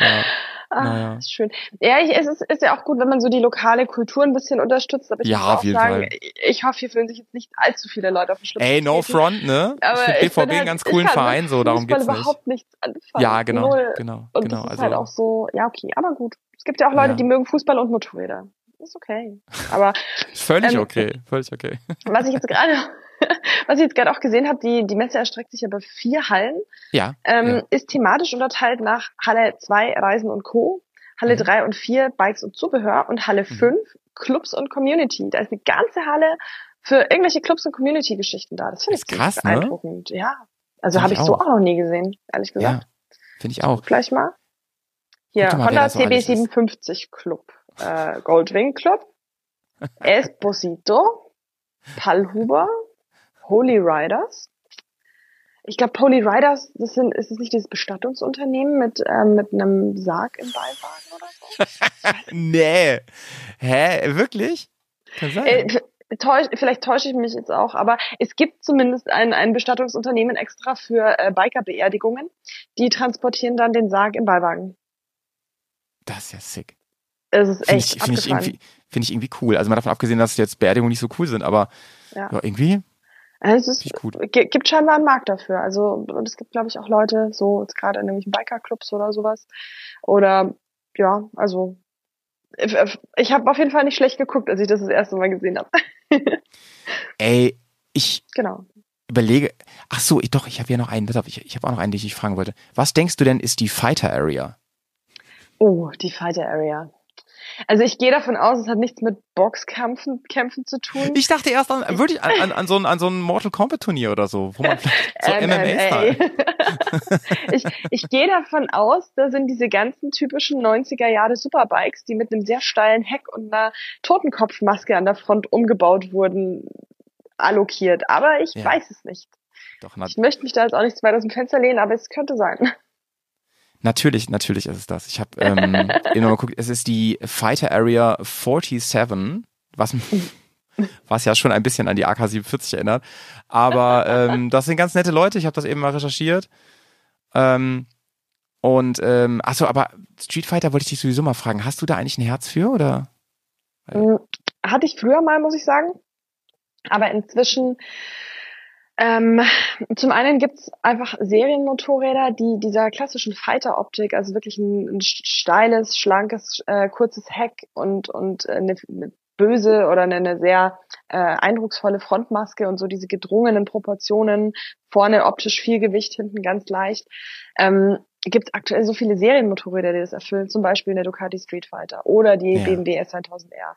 Ja. Ah, naja. ist schön. Ja, ich, es ist, ist ja auch gut, wenn man so die lokale Kultur ein bisschen unterstützt. Aber ich ja, muss auch sagen, Fall. ich hoffe, hier fühlen sich jetzt nicht allzu viele Leute auf den Schlips. Ey, no front, ne? Aber ich BVB halt, einen ganz coolen Verein, so darum geht's nicht. überhaupt nichts anfangen. Ja, genau, Null. genau. Und genau, das ist also, halt auch so, ja, okay, aber gut. Es gibt ja auch Leute, ja. die mögen Fußball und Motorräder. Ist okay. Aber. völlig ähm, okay, völlig okay. Was ich jetzt gerade was ich jetzt gerade auch gesehen habe, die, die Messe erstreckt sich über vier Hallen. Ja, ähm, ja. Ist thematisch unterteilt nach Halle 2 Reisen und Co., Halle mhm. 3 und 4 Bikes und Zubehör und Halle mhm. 5 Clubs und Community. Da ist eine ganze Halle für irgendwelche Clubs und Community-Geschichten da. Das finde ich krass, ne? beeindruckend. Ne? Ja. Also habe ich, so auch noch nie gesehen, ehrlich gesagt. Ja, finde ich auch. Gleich mal. Hier, mal, Honda CB57 Club, äh, Goldwing Club, Esposito, Palhuber, Holy Riders. Ich glaube, Holy Riders, das sind, ist es nicht dieses Bestattungsunternehmen mit, ähm, mit einem Sarg im Beiwagen oder so? nee. Hä? Wirklich? Kann sein. Äh, täusch, vielleicht täusche ich mich jetzt auch, aber es gibt zumindest ein, ein Bestattungsunternehmen extra für äh, Biker-Beerdigungen. Die transportieren dann den Sarg im Beiwagen. Das ist ja sick. Es ist echt Finde ich, find ich, irgendwie, find ich irgendwie cool. Also mal davon abgesehen, dass jetzt Beerdigungen nicht so cool sind, aber ja. ja irgendwie also es ist, gibt scheinbar einen Markt dafür. Also und es gibt, glaube ich, auch Leute, so jetzt gerade in irgendwelchen Biker-Clubs oder sowas. Oder ja, also ich habe auf jeden Fall nicht schlecht geguckt, als ich das das erste Mal gesehen habe. Ey, ich genau. überlege. Ach so, ich, doch, ich habe ja noch einen. Ich, ich habe auch noch einen, den ich fragen wollte. Was denkst du denn, ist die Fighter Area? Oh, die Fighter Area. Also ich gehe davon aus, es hat nichts mit Boxkämpfen Kämpfen zu tun. Ich dachte erst an, wirklich an, an, an, so ein, an so ein Mortal Kombat Turnier oder so, wo man so ähm, MMA-Style. ich ich gehe davon aus, da sind diese ganzen typischen 90er Jahre Superbikes, die mit einem sehr steilen Heck und einer Totenkopfmaske an der Front umgebaut wurden, allokiert. Aber ich ja. weiß es nicht. Doch, ich möchte mich da jetzt auch nicht zu weit aus dem Fenster lehnen, aber es könnte sein. Natürlich, natürlich ist es das. Ich habe ähm, mal geguckt, es ist die Fighter Area 47, was, was ja schon ein bisschen an die AK-47 erinnert. Aber ähm, das sind ganz nette Leute, ich habe das eben mal recherchiert. Ähm, und ähm, achso, aber Street Fighter wollte ich dich sowieso mal fragen. Hast du da eigentlich ein Herz für oder? Hm, hatte ich früher mal, muss ich sagen. Aber inzwischen ähm, zum einen gibt's einfach Serienmotorräder, die dieser klassischen Fighter-Optik, also wirklich ein, ein steiles, schlankes, äh, kurzes Heck und, und eine, eine böse oder eine, eine sehr äh, eindrucksvolle Frontmaske und so diese gedrungenen Proportionen, vorne optisch viel Gewicht, hinten ganz leicht. Ähm, gibt aktuell so viele Serienmotorräder, die das erfüllen, zum Beispiel eine Ducati Street Fighter oder die ja. BMW S1000R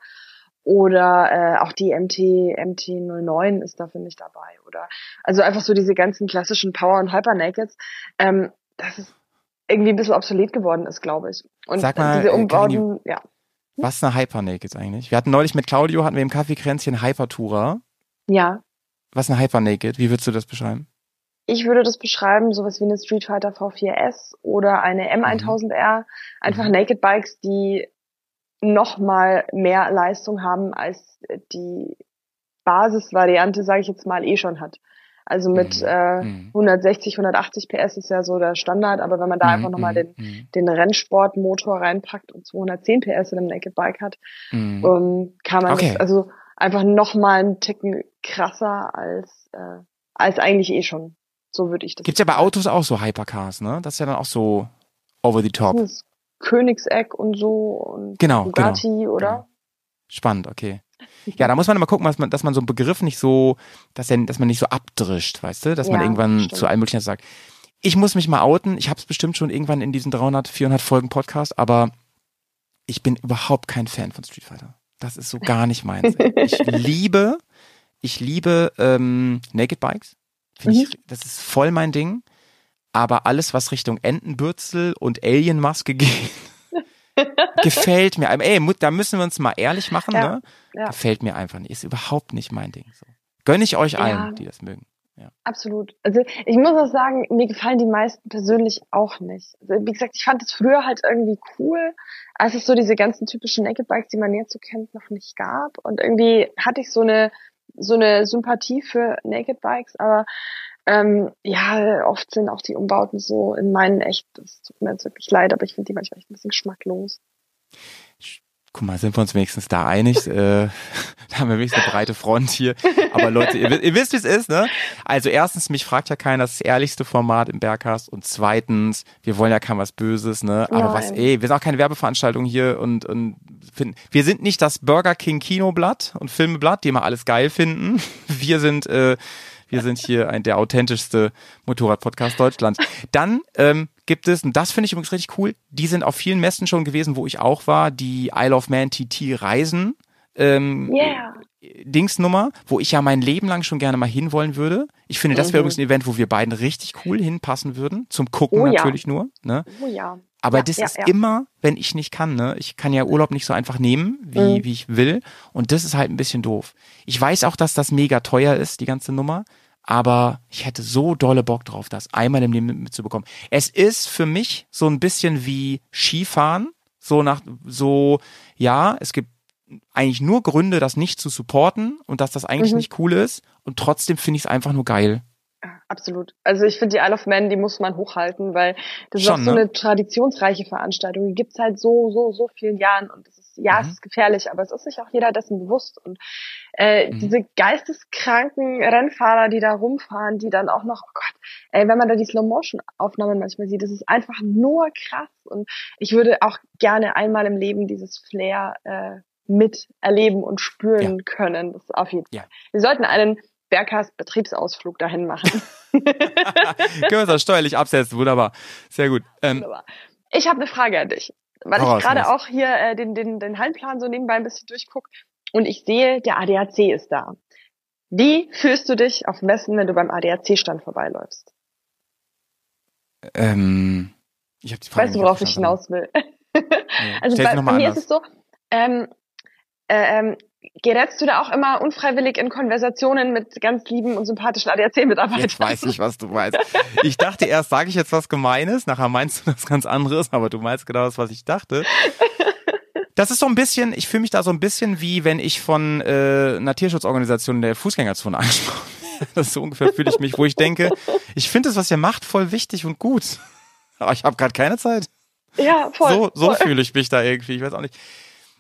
oder äh, auch die MT MT09 ist da finde ich dabei. Oder also einfach so diese ganzen klassischen Power und Hyper Nakeds ähm, das ist irgendwie ein bisschen obsolet geworden ist glaube ich. Und Sag mal, diese äh, Umbauten ja. Was ist eine Hyper Naked eigentlich? Wir hatten neulich mit Claudio hatten wir im Kaffeekränzchen Hyper-Tourer ja. Was ist eine Hyper Naked wie würdest du das beschreiben? Ich würde das beschreiben, sowas wie eine Street Fighter V4S oder eine M1000R. Einfach mhm. Naked Bikes, die noch mal mehr Leistung haben als die Basisvariante, sage ich jetzt mal, eh schon hat. Also mit mhm. äh, 160, mhm. 180 PS ist ja so der Standard, aber wenn man da mhm. einfach nochmal den, mhm. den Rennsportmotor reinpackt und 210 PS in einem Naked Bike hat, mhm. um, ähm, kann man okay. das also einfach nochmal einen Ticken krasser als, äh, als eigentlich eh schon. So würde ich das. Gibt's ja bei Autos auch so Hypercars, ne? Das ist ja dann auch so over the top. Das Königseck und so und genau, Bugatti, genau, oder? Genau. Spannend, okay. Ja, da muss man immer gucken, dass man, dass man so einen Begriff nicht so, dass, er, dass man nicht so abdrischt, weißt du, dass ja, man irgendwann stimmt. zu allem möglichen sagt. Ich muss mich mal outen. Ich habe es bestimmt schon irgendwann in diesen 300, 400 Folgen Podcast, aber ich bin überhaupt kein Fan von Street Fighter. Das ist so gar nicht meins. ich liebe, ich liebe ähm, Naked Bikes. Mhm. ich, das ist voll mein Ding aber alles, was Richtung Entenbürzel und Alienmaske geht, gefällt mir. Ey, da müssen wir uns mal ehrlich machen, ja, ne? Ja. Gefällt mir einfach nicht. Ist überhaupt nicht mein Ding. So. Gönne ich euch allen, ja. die das mögen. Ja. Absolut. Also ich muss auch sagen, mir gefallen die meisten persönlich auch nicht. Also, wie gesagt, ich fand es früher halt irgendwie cool, als es so diese ganzen typischen Naked Bikes, die man jetzt so kennt, noch nicht gab. Und irgendwie hatte ich so eine so eine Sympathie für Naked Bikes, aber ähm, ja, oft sind auch die Umbauten so in meinen echt, das tut mir jetzt wirklich leid, aber ich finde die manchmal echt ein bisschen geschmacklos. Guck mal, sind wir uns wenigstens da einig? äh, da haben wir wenigstens eine breite Front hier. Aber Leute, ihr, ihr wisst, wie es ist, ne? Also erstens, mich fragt ja keiner, das, ist das ehrlichste Format im Berghast. Und zweitens, wir wollen ja kein was Böses, ne? Aber Nein. was, ey, wir sind auch keine Werbeveranstaltung hier und, und finden, wir sind nicht das Burger King Kinoblatt und Filmeblatt, die immer alles geil finden. Wir sind, äh, wir sind hier ein der authentischste Motorrad-Podcast Deutschlands. Dann ähm, gibt es, und das finde ich übrigens richtig cool, die sind auf vielen Messen schon gewesen, wo ich auch war, die Isle of Man TT Reisen. Ähm, yeah. Dingsnummer, wo ich ja mein Leben lang schon gerne mal hinwollen würde. Ich finde, das wäre mhm. übrigens ein Event, wo wir beiden richtig cool hinpassen würden. Zum Gucken oh, natürlich ja. nur. Ne? Oh ja. Aber ja, das ja, ist immer, wenn ich nicht kann, ne? Ich kann ja Urlaub nicht so einfach nehmen, wie, mhm. wie ich will. Und das ist halt ein bisschen doof. Ich weiß auch, dass das mega teuer ist, die ganze Nummer. Aber ich hätte so dolle Bock drauf, das einmal im Leben mitzubekommen. Es ist für mich so ein bisschen wie Skifahren. So nach, so, ja, es gibt eigentlich nur Gründe, das nicht zu supporten und dass das eigentlich mhm. nicht cool ist. Und trotzdem finde ich es einfach nur geil. Absolut. Also ich finde die Isle of Man, die muss man hochhalten, weil das Schon, ist auch so ne? eine traditionsreiche Veranstaltung. Die gibt's halt so, so, so vielen Jahren und es ist, ja, mhm. es ist gefährlich, aber es ist sich auch jeder dessen bewusst. Und äh, mhm. diese geisteskranken Rennfahrer, die da rumfahren, die dann auch noch, oh Gott, ey, wenn man da die Slow-Motion-Aufnahmen manchmal sieht, das ist einfach nur krass. Und ich würde auch gerne einmal im Leben dieses Flair äh, miterleben und spüren ja. können. Das ist auf jeden Fall. Ja. Wir sollten einen Berghast Betriebsausflug dahin machen. Können wir auch steuerlich absetzen, wunderbar. Sehr gut. Ähm, wunderbar. Ich habe eine Frage an dich, weil ich gerade auch hier äh, den, den, den Hallenplan so nebenbei ein bisschen durchgucke und ich sehe, der ADAC ist da. Wie fühlst du dich auf Messen, wenn du beim ADAC-Stand vorbeiläufst? Ähm, ich habe die Frage Weißt du, worauf ich hinaus will? Also bei, bei mir ist es so, ähm, äh, ähm, gerätst du da auch immer unfreiwillig in Konversationen mit ganz lieben und sympathischen ADAC-Mitarbeitern? Jetzt weiß ich, was du meinst. Ich dachte erst, sage ich jetzt was Gemeines, nachher meinst du das ganz anderes, aber du meinst genau das, was ich dachte. Das ist so ein bisschen, ich fühle mich da so ein bisschen wie, wenn ich von äh, einer Tierschutzorganisation der Fußgängerzone angesprochen Das ist so ungefähr fühle ich mich, wo ich denke, ich finde das, was ihr macht, voll wichtig und gut. Aber ich habe gerade keine Zeit. Ja, voll. So, so fühle ich mich da irgendwie. Ich weiß auch nicht.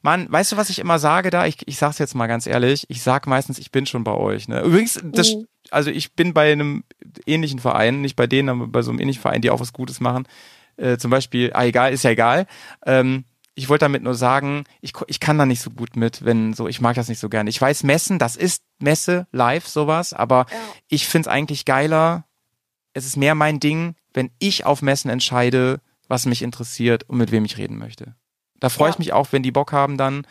Mann, weißt du, was ich immer sage da? Ich, ich sag's jetzt mal ganz ehrlich. Ich sag meistens, ich bin schon bei euch. Ne? Übrigens, das, mhm. also ich bin bei einem ähnlichen Verein, nicht bei denen, aber bei so einem ähnlichen Verein, die auch was Gutes machen. Äh, zum Beispiel, ah egal, ist ja egal. Ähm, ich wollte damit nur sagen, ich, ich kann da nicht so gut mit, wenn so, ich mag das nicht so gerne. Ich weiß, Messen, das ist Messe, live, sowas, aber ja. ich find's eigentlich geiler. Es ist mehr mein Ding, wenn ich auf Messen entscheide, was mich interessiert und mit wem ich reden möchte. Da freue ja. ich mich auch, wenn die Bock haben dann.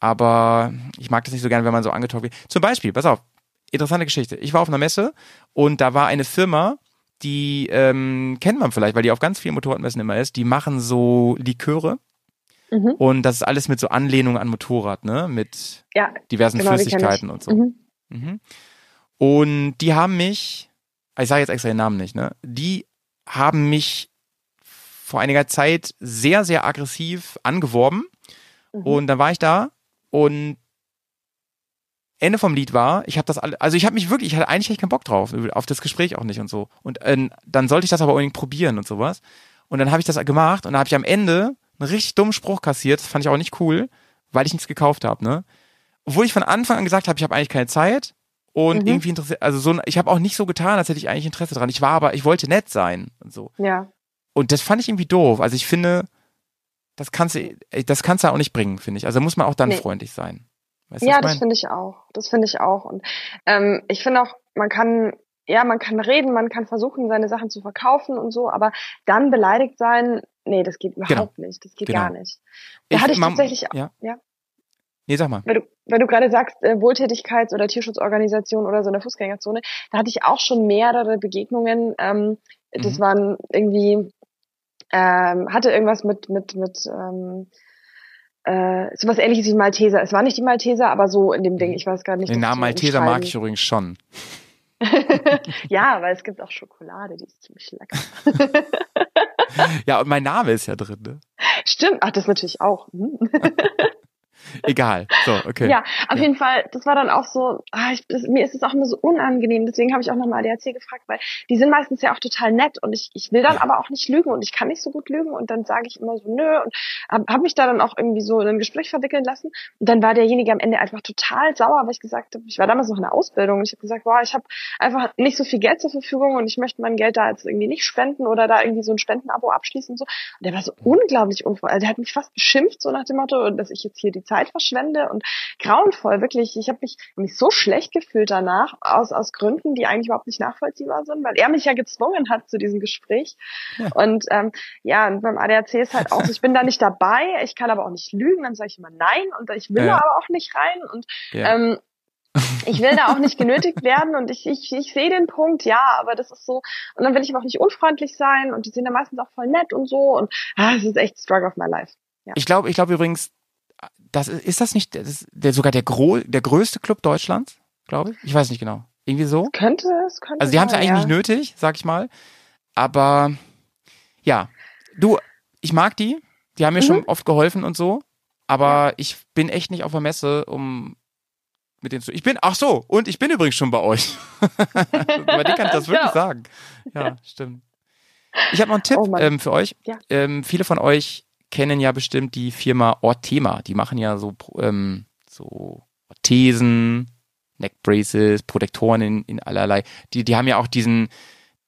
Aber ich mag das nicht so gerne, wenn man so angetaucht wird. Zum Beispiel, pass auf, interessante Geschichte. Ich war auf einer Messe und da war eine Firma, die ähm, kennt man vielleicht, weil die auf ganz vielen Motorradmessen immer ist. Die machen so Liköre. Mhm. Und das ist alles mit so Anlehnung an Motorrad, ne? Mit ja, diversen genau, Flüssigkeiten und so. Mhm. Mhm. Und die haben mich, ich sage jetzt extra den Namen nicht, ne? Die haben mich vor einiger Zeit sehr, sehr aggressiv angeworben. Mhm. Und dann war ich da und Ende vom Lied war, ich habe das alle, also ich habe mich wirklich, ich hatte eigentlich echt keinen Bock drauf, auf das Gespräch auch nicht und so. Und äh, dann sollte ich das aber unbedingt probieren und sowas. Und dann habe ich das gemacht und dann habe ich am Ende einen richtig dummen Spruch kassiert, das fand ich auch nicht cool, weil ich nichts gekauft habe, ne? Obwohl ich von Anfang an gesagt habe, ich habe eigentlich keine Zeit und mhm. irgendwie interessiert, also so, ich habe auch nicht so getan, als hätte ich eigentlich Interesse dran. Ich war aber, ich wollte nett sein und so. Ja. Und das fand ich irgendwie doof. Also ich finde, das kannst du, das kannst du auch nicht bringen, finde ich. Also muss man auch dann nee. freundlich sein. Weißt ja, das finde ich auch. Das finde ich auch. Und ähm, ich finde auch, man kann, ja, man kann reden, man kann versuchen, seine Sachen zu verkaufen und so, aber dann beleidigt sein, nee, das geht überhaupt genau. nicht. Das geht genau. gar nicht. Da ich, hatte ich tatsächlich, ja. ja. Nee, sag mal. Weil du, weil du gerade sagst, äh, Wohltätigkeits- oder Tierschutzorganisation oder so in der Fußgängerzone, da hatte ich auch schon mehrere Begegnungen. Ähm, das mhm. waren irgendwie ähm, hatte irgendwas mit mit mit ähm, äh, sowas ähnliches wie Malteser. Es war nicht die Malteser, aber so in dem Ding. Ich weiß gar nicht. Den Namen Malteser mag ich übrigens schon. ja, weil es gibt auch Schokolade, die ist ziemlich lecker. ja, und mein Name ist ja drin, ne? Stimmt, ach, das natürlich auch. Hm. Egal. So, okay. Ja, auf ja. jeden Fall, das war dann auch so, ah, ich, das, mir ist es auch immer so unangenehm, deswegen habe ich auch nochmal ADAC gefragt, weil die sind meistens ja auch total nett und ich, ich will dann aber auch nicht lügen und ich kann nicht so gut lügen und dann sage ich immer so, nö und habe hab mich da dann auch irgendwie so in ein Gespräch verwickeln lassen und dann war derjenige am Ende einfach total sauer, weil ich gesagt habe, ich war damals noch in der Ausbildung und ich habe gesagt, boah, ich habe einfach nicht so viel Geld zur Verfügung und ich möchte mein Geld da jetzt irgendwie nicht spenden oder da irgendwie so ein Spendenabo abschließen und so. Und der war so unglaublich unfreundlich, also der hat mich fast beschimpft so nach dem Motto, dass ich jetzt hier die Zeit verschwende und grauenvoll, wirklich. Ich habe mich, mich so schlecht gefühlt danach, aus, aus Gründen, die eigentlich überhaupt nicht nachvollziehbar sind, weil er mich ja gezwungen hat zu diesem Gespräch. Ja. Und ähm, ja, und beim ADAC ist halt auch, ich bin da nicht dabei, ich kann aber auch nicht lügen, dann sage ich immer nein und ich will ja. da aber auch nicht rein. Und ja. ähm, ich will da auch nicht genötigt werden und ich, ich, ich sehe den Punkt, ja, aber das ist so, und dann will ich aber auch nicht unfreundlich sein und die sind ja meistens auch voll nett und so und ah, es ist echt Struggle of my life. Ja. Ich glaube, ich glaube übrigens, das ist, das nicht das der, sogar der, gro der größte Club Deutschlands, glaube ich? Ich weiß nicht genau. Irgendwie so? Könnte es, könnte Also die haben es ja eigentlich nicht nötig, sag ich mal. Aber ja, du, ich mag die. Die haben mir mhm. schon oft geholfen und so. Aber ja. ich bin echt nicht auf der Messe, um mit denen zu. Ich bin, ach so, und ich bin übrigens schon bei euch. bei dir kann ich das wirklich ja. sagen. Ja, stimmt. Ich habe noch einen Tipp oh ähm, für euch. Ja. Ähm, viele von euch kennen ja bestimmt die Firma Ortema. Die machen ja so, ähm, so Orthesen, Neckbraces, Protektoren in, in allerlei. Die, die haben ja auch diesen,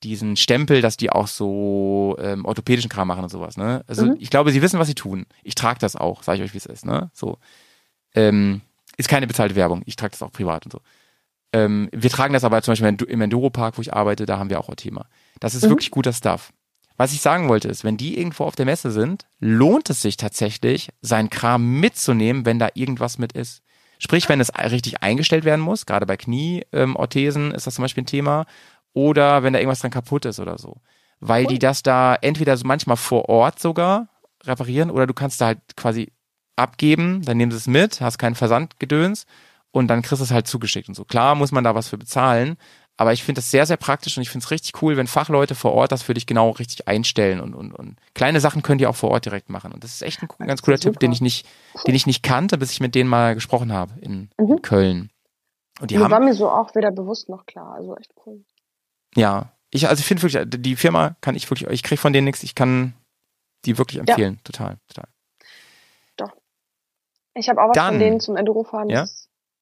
diesen Stempel, dass die auch so ähm, orthopädischen Kram machen und sowas. Ne? Also mhm. ich glaube, sie wissen, was sie tun. Ich trage das auch, sage ich euch, wie es ist. Ne? So ähm, ist keine bezahlte Werbung. Ich trage das auch privat und so. Ähm, wir tragen das aber zum Beispiel im Enduro Park, wo ich arbeite, da haben wir auch Ortema. Das ist mhm. wirklich guter Stuff. Was ich sagen wollte ist, wenn die irgendwo auf der Messe sind, lohnt es sich tatsächlich, seinen Kram mitzunehmen, wenn da irgendwas mit ist. Sprich, wenn es richtig eingestellt werden muss, gerade bei Knieorthesen ähm, ist das zum Beispiel ein Thema, oder wenn da irgendwas dran kaputt ist oder so. Weil cool. die das da entweder so manchmal vor Ort sogar reparieren oder du kannst da halt quasi abgeben, dann nehmen sie es mit, hast keinen Versandgedöns und dann kriegst du es halt zugeschickt und so. Klar muss man da was für bezahlen, aber ich finde das sehr, sehr praktisch und ich finde es richtig cool, wenn Fachleute vor Ort das für dich genau richtig einstellen und, und, und kleine Sachen könnt ihr auch vor Ort direkt machen. Und das ist echt ein, ein ganz cooler Tipp, den ich nicht, den ich nicht kannte, bis ich mit denen mal gesprochen habe in, mhm. in Köln. Und die, die haben, war mir so auch weder bewusst noch klar, also echt cool. Ja, ich, also ich finde wirklich, die Firma kann ich wirklich, ich kriege von denen nichts, ich kann die wirklich empfehlen, ja. total, total. Doch. Ich habe auch was Dann, von denen zum Endurofahren. Ja?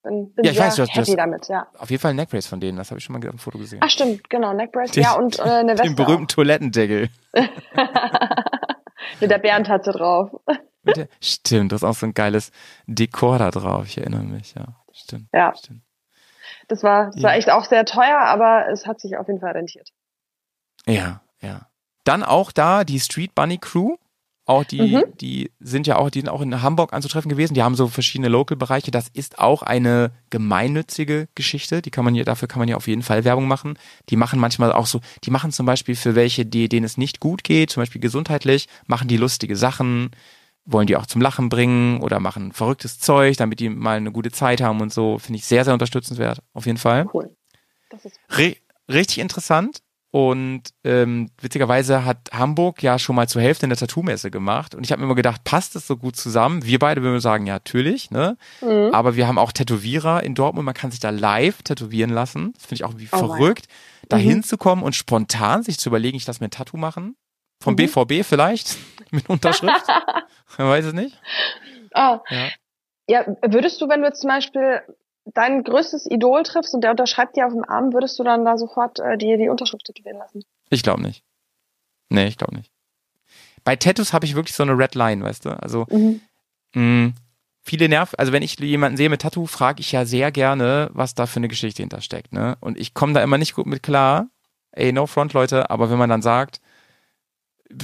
Bin, bin ja, ich weiß, du hast, happy du damit, ja. Auf jeden Fall ein Neckbrace von denen, das habe ich schon mal auf dem Foto gesehen. Ach stimmt, genau, Neckbrace, den, ja, und äh, eine Weste Den berühmten auch. Toilettendeckel. Mit der Bärentatze drauf. Der, stimmt, das ist auch so ein geiles Dekor da drauf, ich erinnere mich, ja. Stimmt. Ja. Stimmt. Das war, das ja. war echt auch sehr teuer, aber es hat sich auf jeden Fall rentiert. Ja, ja. Dann auch da die Street Bunny Crew. Auch die, mhm. die sind ja auch, die sind auch in Hamburg anzutreffen gewesen. Die haben so verschiedene Local-Bereiche. Das ist auch eine gemeinnützige Geschichte. Die kann man hier, dafür kann man ja auf jeden Fall Werbung machen. Die machen manchmal auch so, die machen zum Beispiel für welche, die, denen es nicht gut geht, zum Beispiel gesundheitlich, machen die lustige Sachen, wollen die auch zum Lachen bringen oder machen verrücktes Zeug, damit die mal eine gute Zeit haben und so. Finde ich sehr, sehr unterstützenswert. Auf jeden Fall. Cool. Das ist cool. richtig interessant. Und ähm, witzigerweise hat Hamburg ja schon mal zur Hälfte eine Tattoo-Messe gemacht. Und ich habe mir immer gedacht, passt das so gut zusammen? Wir beide würden sagen, ja, natürlich. Ne? Mhm. Aber wir haben auch Tätowierer in Dortmund. Man kann sich da live tätowieren lassen. Das finde ich auch irgendwie oh verrückt, mein. da mhm. hinzukommen und spontan sich zu überlegen, ich lasse mir ein Tattoo machen. Vom mhm. BVB vielleicht, mit Unterschrift. Man weiß es nicht. Oh. Ja. ja, würdest du, wenn du jetzt zum Beispiel dein größtes Idol triffst und der unterschreibt dir auf dem Arm, würdest du dann da sofort äh, die, die Unterschrift tätowieren lassen? Ich glaube nicht. Nee, ich glaube nicht. Bei Tattoos habe ich wirklich so eine Red Line, weißt du? Also mhm. mh, mm, viele Nerven, also wenn ich jemanden sehe mit Tattoo, frage ich ja sehr gerne, was da für eine Geschichte hintersteckt, ne? Und ich komme da immer nicht gut mit klar. Ey, no front, Leute, aber wenn man dann sagt,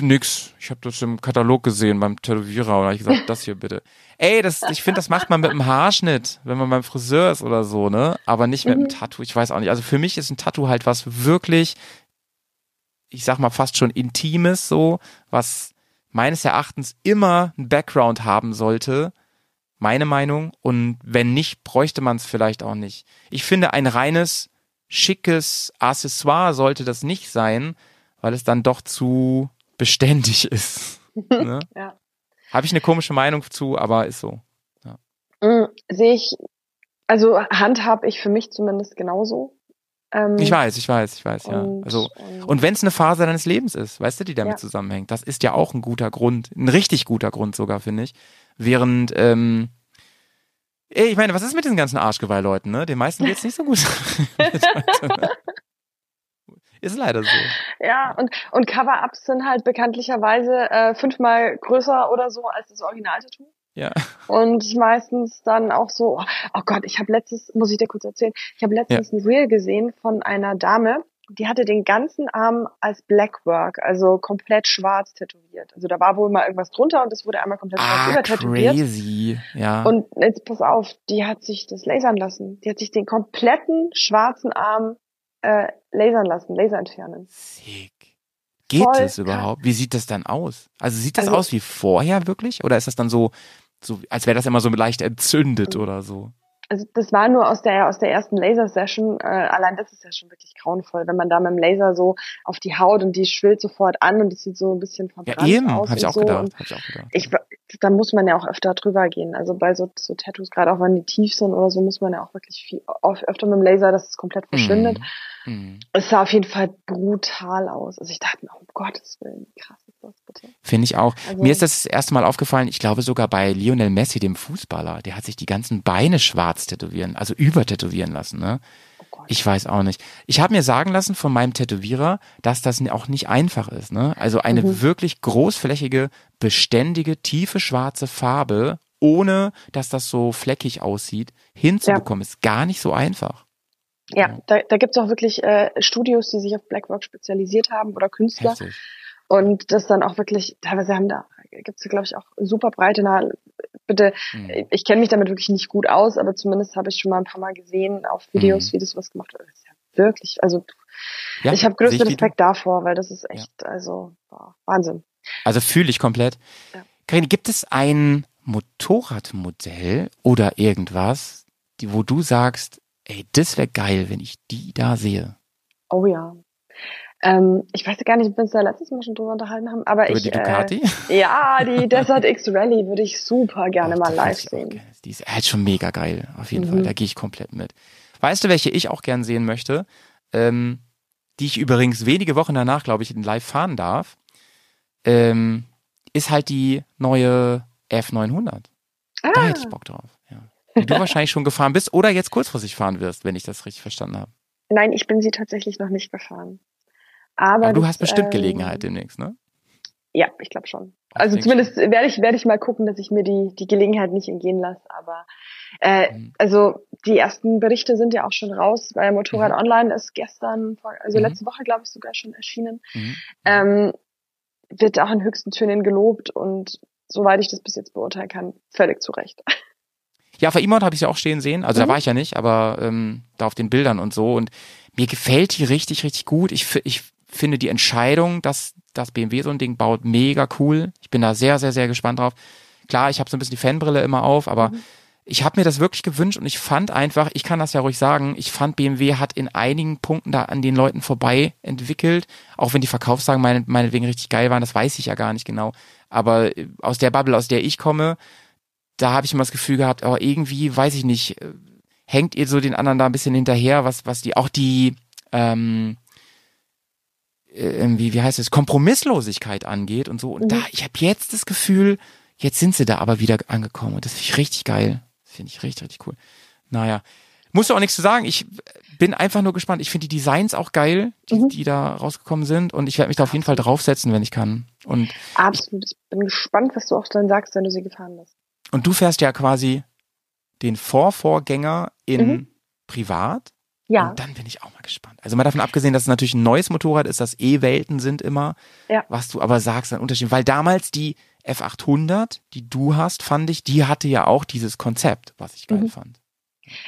nix, ich habe das im Katalog gesehen beim Tätowierer und habe ich gesagt, das hier bitte. Ey, das, ich finde, das macht man mit einem Haarschnitt, wenn man beim Friseur ist oder so, ne? Aber nicht mit einem mhm. Tattoo. Ich weiß auch nicht. Also für mich ist ein Tattoo halt was wirklich, ich sag mal fast schon intimes, so, was meines Erachtens immer ein Background haben sollte. Meine Meinung. Und wenn nicht, bräuchte man es vielleicht auch nicht. Ich finde, ein reines, schickes Accessoire sollte das nicht sein, weil es dann doch zu beständig ist. Ne? ja. Habe ich eine komische Meinung zu, aber ist so. Ja. Mhm, Sehe ich, also handhab ich für mich zumindest genauso. Ähm, ich weiß, ich weiß, ich weiß, ja. Und, also, und, und wenn es eine Phase deines Lebens ist, weißt du, die damit ja. zusammenhängt, das ist ja auch ein guter Grund, ein richtig guter Grund sogar, finde ich. Während, ähm, ich meine, was ist mit diesen ganzen Arschgeweih-Leuten, ne? Den meisten geht's nicht so gut. Ist leider so. Ja, und, und Cover-Ups sind halt bekanntlicherweise äh, fünfmal größer oder so als das Original-Tattoo. Ja. Und meistens dann auch so, oh Gott, ich habe letztes, muss ich dir kurz erzählen, ich habe letztens ja. ein Reel gesehen von einer Dame, die hatte den ganzen Arm als Blackwork, also komplett schwarz tätowiert. Also da war wohl mal irgendwas drunter und es wurde einmal komplett schwarz ah, übertätowiert. Crazy, ja. Und jetzt pass auf, die hat sich das lasern lassen. Die hat sich den kompletten schwarzen Arm äh, lasern lassen, Laser entfernen. Sick. Geht Voll das überhaupt? Wie sieht das dann aus? Also sieht das also, aus wie vorher wirklich? Oder ist das dann so, so als wäre das immer so leicht entzündet mhm. oder so? also das war nur aus der aus der ersten Laser-Session. Äh, allein das ist ja schon wirklich grauenvoll, wenn man da mit dem Laser so auf die Haut und die schwillt sofort an und es sieht so ein bisschen verbrannt ja, eben, aus. Hab ich, auch so. gedacht, hab ich auch gedacht. Ich, da muss man ja auch öfter drüber gehen. Also bei so, so Tattoos, gerade auch wenn die tief sind oder so, muss man ja auch wirklich viel öfter mit dem Laser, dass es komplett verschwindet. Mm. Mhm. Es sah auf jeden Fall brutal aus. Also ich dachte mir, um Gottes Willen, wie krass ist das bitte. Finde ich auch. Also, mir ist das, das erste Mal aufgefallen, ich glaube sogar bei Lionel Messi, dem Fußballer, der hat sich die ganzen Beine schwarz tätowieren, also übertätowieren lassen, ne? Oh ich weiß auch nicht. Ich habe mir sagen lassen von meinem Tätowierer, dass das auch nicht einfach ist. Ne? Also eine mhm. wirklich großflächige, beständige, tiefe schwarze Farbe, ohne dass das so fleckig aussieht, hinzubekommen, ja. ist gar nicht so einfach. Ja, da, da gibt es auch wirklich äh, Studios, die sich auf Blackwork spezialisiert haben oder Künstler. Heftig. Und das dann auch wirklich, teilweise haben da, gibt es glaube ich auch super breite, na, bitte, mhm. ich kenne mich damit wirklich nicht gut aus, aber zumindest habe ich schon mal ein paar Mal gesehen auf Videos, mhm. wie das was gemacht wird. Das ist ja wirklich, also ja, ich habe größten Respekt davor, weil das ist echt, ja. also boah, Wahnsinn. Also fühle ich komplett. Ja. Karin, gibt es ein Motorradmodell oder irgendwas, die, wo du sagst, ey, das wäre geil, wenn ich die da sehe? Oh ja. Ähm, ich weiß gar nicht, ob wir uns da letztes Mal schon drüber unterhalten haben, aber Über ich. die Ducati? Äh, ja, die Desert X Rally würde ich super gerne Oh, mal live sehen. Die ist halt schon mega geil, auf jeden Mhm. Fall. Da gehe ich komplett mit. Weißt du, welche ich auch gern sehen möchte? Ähm, die ich übrigens wenige Wochen danach, glaube ich, in live fahren darf, ähm, ist halt die neue F900. Da Ah, hätte ich Bock drauf. Die du wahrscheinlich schon gefahren bist oder jetzt kurzfristig fahren wirst, wenn ich das richtig verstanden habe. nein, ich bin sie tatsächlich noch nicht gefahren. Aber, Aber du das, hast bestimmt ähm, Gelegenheit demnächst, ne? Ja, ich glaube schon. Also zumindest werde ich werde ich mal gucken, dass ich mir die die Gelegenheit nicht entgehen lasse. Aber äh, Mhm. also die ersten Berichte sind ja auch schon raus, weil Motorrad Mhm. Online ist gestern, also Mhm. letzte Woche glaube ich sogar schon erschienen. Mhm. Ähm, wird auch in höchsten Tönen gelobt und soweit ich das bis jetzt beurteilen kann, völlig zu Recht. Ja, auf E-Mod habe ich sie auch stehen sehen. Also Mhm. da war ich ja nicht, aber ähm, da auf den Bildern und so. Und mir gefällt die richtig, richtig gut. Ich, ich finde die Entscheidung, dass das BMW so ein Ding baut, mega cool. Ich bin da sehr, sehr, sehr gespannt drauf. Klar, ich habe so ein bisschen die Fanbrille immer auf, aber Mhm. ich habe mir das wirklich gewünscht und ich fand einfach, ich kann das ja ruhig sagen, ich fand BMW hat in einigen Punkten da an den Leuten vorbei entwickelt, auch wenn die Verkaufssagen meine, meinetwegen richtig geil waren, das weiß ich ja gar nicht genau. Aber äh, aus der Bubble, aus der ich komme, da habe ich immer das Gefühl gehabt, oh, irgendwie, weiß ich nicht, äh, hängt ihr so den anderen da ein bisschen hinterher, was, was die, auch die, ähm, äh, irgendwie, wie heißt es, Kompromisslosigkeit angeht und so. Und Mhm. da, ich habe jetzt das Gefühl, jetzt sind sie da aber wieder angekommen. Und das finde ich richtig geil. Das finde ich richtig, richtig cool. Naja. Musst du auch nichts zu sagen. Ich bin einfach nur gespannt. Ich finde die Designs auch geil, die, Mhm. die da rausgekommen sind. Und ich werde mich da auf jeden Fall draufsetzen, wenn ich kann. Und, Absolut. Ich bin gespannt, was du auch dann sagst, wenn du sie gefahren bist. Und du fährst ja quasi den Vorvorgänger in Mhm. privat. Ja. Und dann bin ich auch mal gespannt. Also mal davon abgesehen, dass es natürlich ein neues Motorrad ist, dass E-Welten sind immer. Ja. Was du aber sagst, ein Unterschied. Weil damals die F800, die du hast, fand ich, die hatte ja auch dieses Konzept, was ich geil Mhm. fand.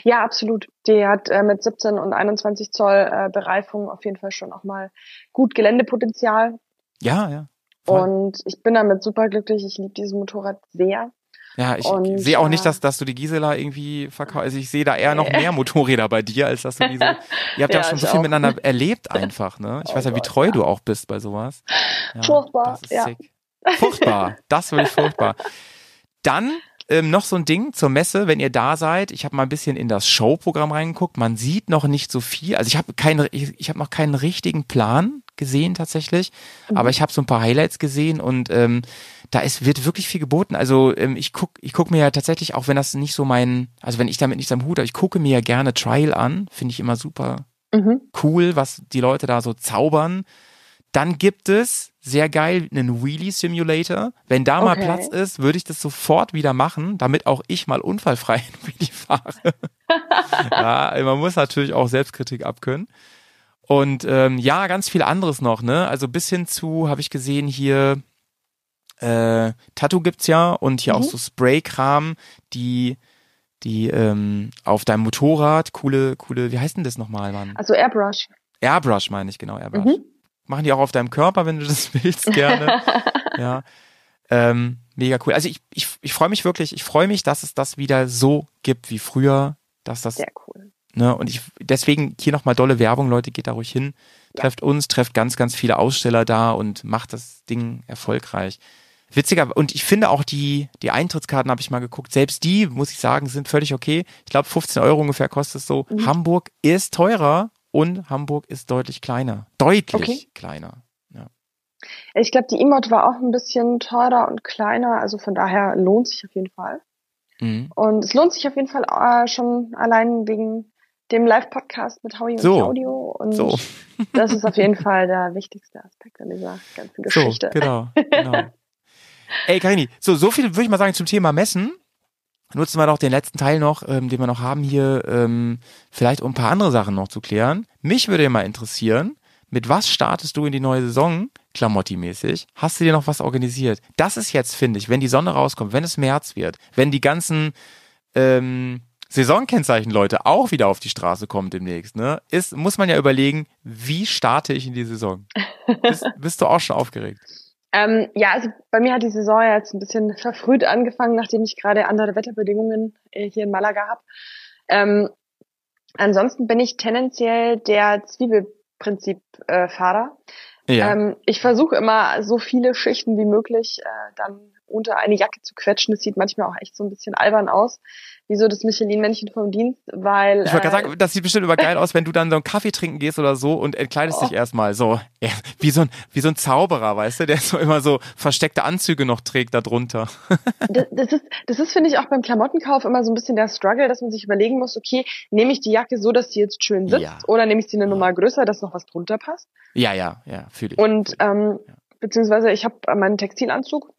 Ja, absolut. Die hat äh, mit 17 und 21 Zoll äh, Bereifung auf jeden Fall schon auch mal gut Geländepotenzial. Ja, ja. Voll. Und ich bin damit super glücklich. Ich liebe dieses Motorrad sehr. Ja, ich und, sehe auch nicht, äh, dass, dass du die Gisela irgendwie verkaufst. Also ich sehe da eher noch mehr Motorräder bei dir, als dass du diese. Ihr habt ja, Ja, schon so viel auch. miteinander erlebt einfach, ne? Ich Oh weiß ja, wie treu ja. du auch bist bei sowas. Ja, Furchtbar, Das ist ja. sick. Furchtbar. Das will ich furchtbar. Dann ähm, noch so ein Ding zur Messe, wenn ihr da seid. Ich habe mal ein bisschen in das Showprogramm reingeguckt. Man sieht noch nicht so viel. Also ich habe keine, ich, ich habe noch keinen richtigen Plan gesehen tatsächlich, Mhm. aber ich habe so ein paar Highlights gesehen und ähm, da ist wird wirklich viel geboten. Also ähm, ich guck, ich guck mir ja tatsächlich, auch wenn das nicht so mein, also wenn ich damit nichts am Hut habe, ich gucke mir ja gerne Trial an, finde ich immer super Mhm. cool, was die Leute da so zaubern. Dann gibt es, sehr geil, einen Wheelie Simulator. Wenn da mal Okay. Platz ist, würde ich das sofort wieder machen, damit auch ich mal unfallfrei einen Wheelie fahre. ja, man muss natürlich auch Selbstkritik abkönnen. Und ähm, ja, ganz viel anderes noch, ne? Also bis hin zu, habe ich gesehen, hier äh, Tattoo gibt's ja und hier Mhm. auch so Spray-Kram, die die ähm, auf deinem Motorrad, coole, coole, wie heißt denn das nochmal, Mann? Also Airbrush. Airbrush meine ich, genau, Airbrush. Mhm. Machen die auch auf deinem Körper, wenn du das willst, gerne. ja. Ähm, mega cool. Also ich, ich, ich freue mich wirklich, ich freue mich, dass es das wieder so gibt wie früher, dass das, Sehr cool. ne, und ich, deswegen hier nochmal dolle Werbung, Leute, geht da ruhig hin, trefft uns, trefft ganz, ganz viele Aussteller da und macht das Ding erfolgreich. Witziger, und ich finde auch die, die Eintrittskarten habe ich mal geguckt, selbst die, muss ich sagen, sind völlig okay. Ich glaube, 15 Euro ungefähr kostet es so. Mhm. Hamburg ist teurer und Hamburg ist deutlich kleiner. Deutlich Okay. kleiner. Ich glaube, die E-Mod war auch ein bisschen teurer und kleiner, also von daher lohnt sich auf jeden Fall. Mhm. Und es lohnt sich auf jeden Fall äh, schon allein wegen dem Live-Podcast mit Howie und So. Claudio. Und So. das ist auf jeden Fall der wichtigste Aspekt an dieser ganzen Geschichte. So, genau, genau. Ey, Karini, so, so viel würde ich mal sagen zum Thema Messen. Nutzen wir doch den letzten Teil noch, ähm, den wir noch haben hier, ähm, vielleicht um ein paar andere Sachen noch zu klären. Mich würde mal interessieren, mit was startest du in die neue Saison, Klamotti-mäßig? Hast du dir noch was organisiert? Das ist jetzt, finde ich, wenn die Sonne rauskommt, wenn es März wird, wenn die ganzen ähm, Saisonkennzeichen-Leute auch wieder auf die Straße kommen demnächst, ne? Ist, muss man ja überlegen, wie starte ich in die Saison? Bist, bist du auch schon aufgeregt? Ähm, ja, also bei mir hat die Saison jetzt ein bisschen verfrüht angefangen, nachdem ich gerade andere Wetterbedingungen äh, hier in Malaga habe. Ähm, ansonsten bin ich tendenziell der Zwiebelprinzip-Fahrer. Äh, ja. Ähm, ich versuche immer so viele Schichten wie möglich äh, dann unter eine Jacke zu quetschen. Das sieht manchmal auch echt so ein bisschen albern aus wie so das Michelin-Männchen vom Dienst, weil. Ich wollte gerade äh, sagen, das sieht bestimmt immer geil aus, wenn du dann so einen Kaffee trinken gehst oder so und entkleidest oh. dich erstmal so. Ja, wie so ein, wie so ein Zauberer, weißt du, der so immer so versteckte Anzüge noch trägt darunter. das, das ist, das ist, finde ich, auch beim Klamottenkauf immer so ein bisschen der Struggle, dass man sich überlegen muss, okay, nehme ich die Jacke so, dass sie jetzt schön sitzt ja. oder nehme ich sie eine Nummer größer, dass noch was drunter passt? Ja, ja, ja, fühle ich. Und, ähm, beziehungsweise ich habe meinen Textilanzug,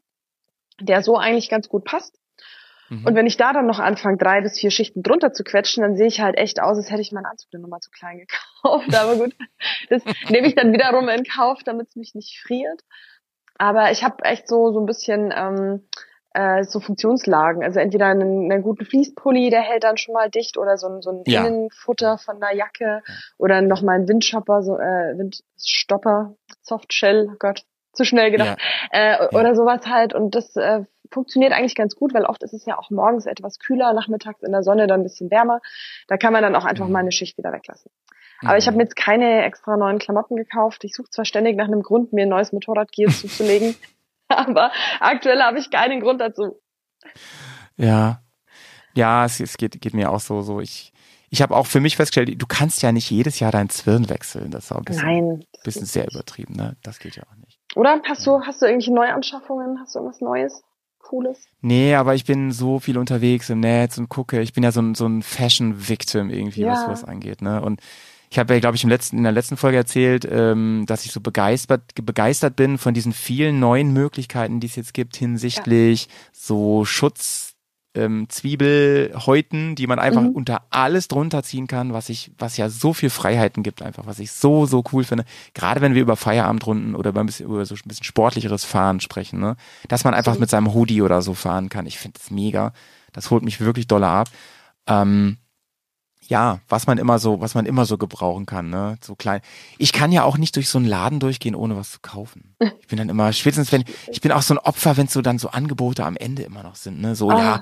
der so eigentlich ganz gut passt. Mhm. Und wenn ich da dann noch anfange, drei bis vier Schichten drunter zu quetschen, dann sehe ich halt echt aus, als hätte ich meinen Anzug eine Nummer zu klein gekauft. Aber gut, das nehme ich dann wiederum in Kauf, damit es mich nicht friert. Aber ich habe echt so so ein bisschen ähm, äh, so Funktionslagen. Also entweder einen, einen guten Fließpulli, der hält dann schon mal dicht, oder so ein, so ein ja. Innenfutter von einer Jacke, oder nochmal ein Windshopper, so äh, Windstopper, Softshell, oh Gott, zu schnell gedacht, ja. äh, oder sowas halt. Und das äh, funktioniert eigentlich ganz gut, weil oft ist es ja auch morgens etwas kühler, nachmittags in der Sonne dann ein bisschen wärmer. Da kann man dann auch einfach mhm. mal eine Schicht wieder weglassen. Aber ich habe mhm. mir jetzt keine extra neuen Klamotten gekauft. Ich suche zwar ständig nach einem Grund, mir ein neues Motorradgear zuzulegen, aber aktuell habe ich keinen Grund dazu. Ja, ja, es, es geht, geht mir auch so. So ich, ich habe auch für mich festgestellt, du kannst ja nicht jedes Jahr deinen Zwirn wechseln. Das ist auch ein bisschen, Nein, bisschen sehr übertrieben. Ne, das geht ja auch nicht. Oder hast du hast du irgendwelche Neuanschaffungen? Hast du irgendwas Neues? Cooles? Nee, aber ich bin so viel unterwegs im Netz und gucke. Ich bin ja so ein, so ein Fashion-Victim irgendwie, ja. was was angeht. Ne? Und ich habe ja, glaube ich, im letzten, in der letzten Folge erzählt, ähm, dass ich so begeistert, begeistert bin von diesen vielen neuen Möglichkeiten, die es jetzt gibt hinsichtlich ja. so Schutz ähm, Zwiebelhäuten, die man einfach mhm. unter alles drunter ziehen kann, was ich, was ja so viel Freiheiten gibt einfach, was ich so, so cool finde. Gerade wenn wir über Feierabendrunden oder über, ein bisschen, über so ein bisschen sportlicheres Fahren sprechen, ne? Dass man einfach mit seinem Hoodie oder so fahren kann. Ich finde das mega. Das holt mich wirklich doller ab. Ähm, ja, was man immer so, was man immer so gebrauchen kann, ne? So klein. Ich kann ja auch nicht durch so einen Laden durchgehen, ohne was zu kaufen. Ich bin dann immer, spätestens wenn, ich bin auch so ein Opfer, wenn so dann so Angebote am Ende immer noch sind, ne? So, ah. ja.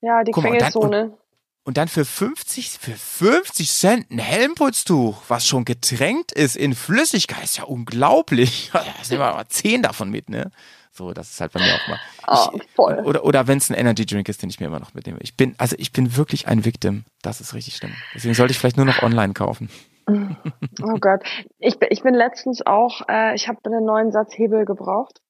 Ja, die Quengelzone. Und, dann für 50, für 50 Cent ein Helmputztuch, was schon getränkt ist in Flüssigkeit, ist ja unglaublich. Da nehmen wir aber zehn davon mit, ne? So, das ist halt bei mir auch mal. Oh, voll. Oder, oder wenn es ein Energy Drink ist, den ich mir immer noch mitnehme. Ich bin, also ich bin wirklich ein Victim. Das ist richtig schlimm. Deswegen sollte ich vielleicht nur noch online kaufen. Oh Gott. Ich, bin, ich bin letztens auch, äh, ich habe einen neuen Satz Hebel gebraucht.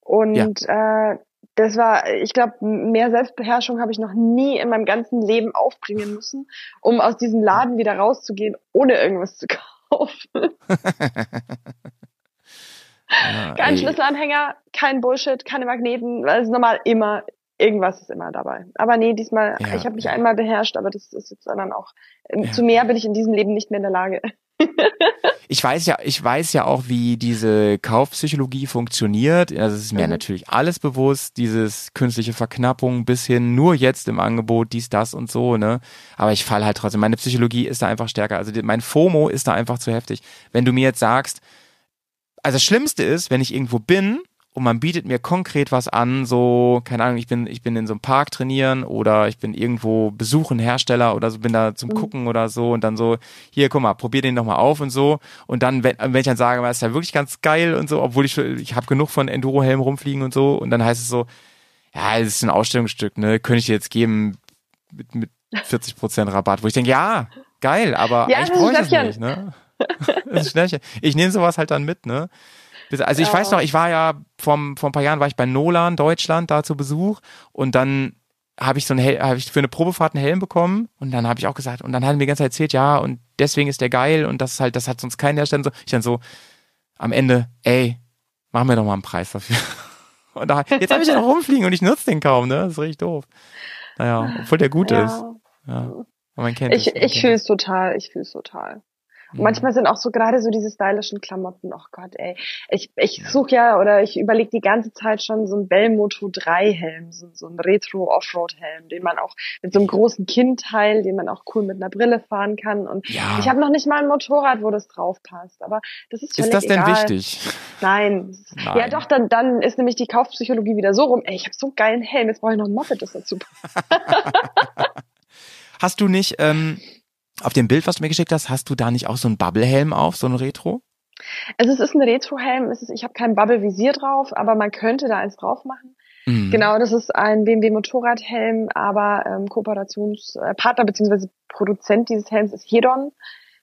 Und ja. äh, das war, ich glaube, mehr Selbstbeherrschung habe ich noch nie in meinem ganzen Leben aufbringen müssen, um aus diesem Laden wieder rauszugehen, ohne irgendwas zu kaufen. Ja, kein ey. Schlüsselanhänger, kein Bullshit, keine Magneten, weil es normal immer, irgendwas ist immer dabei. Aber nee, diesmal, ja, ich habe mich ja. einmal beherrscht, aber das ist jetzt dann auch, ähm, zu mehr bin ich in diesem Leben nicht mehr in der Lage. ich weiß ja, ich weiß ja auch, wie diese Kaufpsychologie funktioniert. Also es ist mir mhm. natürlich alles bewusst, dieses künstliche Verknappung bis hin nur jetzt im Angebot, dies, das und so, ne? Aber ich falle halt trotzdem. Meine Psychologie ist da einfach stärker. Also mein FOMO ist da einfach zu heftig. Wenn du mir jetzt sagst, also das Schlimmste ist, wenn ich irgendwo bin und man bietet mir konkret was an, so, keine Ahnung, ich bin, ich bin in so einem Park trainieren oder ich bin irgendwo besuchen Hersteller oder so, bin da zum mhm. Gucken oder so und dann so, hier, guck mal, probier den doch mal auf und so. Und dann, wenn, wenn ich dann sage, das ist ja wirklich ganz geil und so, obwohl ich, ich habe genug von Enduro-Helm rumfliegen und so, und dann heißt es so, ja, es ist ein Ausstellungsstück, ne, könnte ich dir jetzt geben mit, mit 40 Prozent Rabatt, wo ich denke, ja, geil, aber ja, eigentlich brauche ich das nicht, ne? das ist Schnellchen. Ich nehme sowas halt dann mit, ne? Also ich ja. weiß noch, ich war ja vom, vor ein paar Jahren war ich bei Nolan Deutschland da zu Besuch und dann habe ich so ein habe ich für eine Probefahrt einen Helm bekommen und dann habe ich auch gesagt und dann hat er mir die ganze Zeit erzählt, ja und deswegen ist der geil und das ist halt das hat sonst keinen Hersteller so. Ich dann so am Ende, ey, machen wir doch mal einen Preis dafür. Und da, jetzt habe ich den rumfliegen und ich nutze den kaum, ne? Das ist richtig doof. Naja, obwohl der gut ja. ist. Ja. Man kennt ich, es. Ich fühle es total, ich fühle es total. Mhm. Manchmal sind auch so gerade so diese stylischen Klamotten, oh Gott, ey. Ich, ich suche ja oder ich überlege die ganze Zeit schon so ein Bellmoto 3 Helm, so, so ein Retro Offroad Helm, den man auch mit so einem großen Kindteil, den man auch cool mit einer Brille fahren kann. Und ja. ich habe noch nicht mal ein Motorrad, wo das drauf passt. Aber das ist völlig Ist das denn egal. wichtig? Nein. Nein. Ja doch, dann, dann ist nämlich die Kaufpsychologie wieder so rum, ey, ich habe so einen geilen Helm, jetzt brauche ich noch ein Moped, das dazu Hast du nicht, ähm, auf dem Bild, was du mir geschickt hast, hast du da nicht auch so einen Bubble-Helm auf, so ein Retro? Also es ist ein Retro-Helm, ich habe kein Bubble-Visier drauf, aber man könnte da eins drauf machen. Mhm. Genau, das ist ein BMW Motorradhelm, aber ähm, Kooperationspartner äh, bzw. Produzent dieses Helms ist Hedon.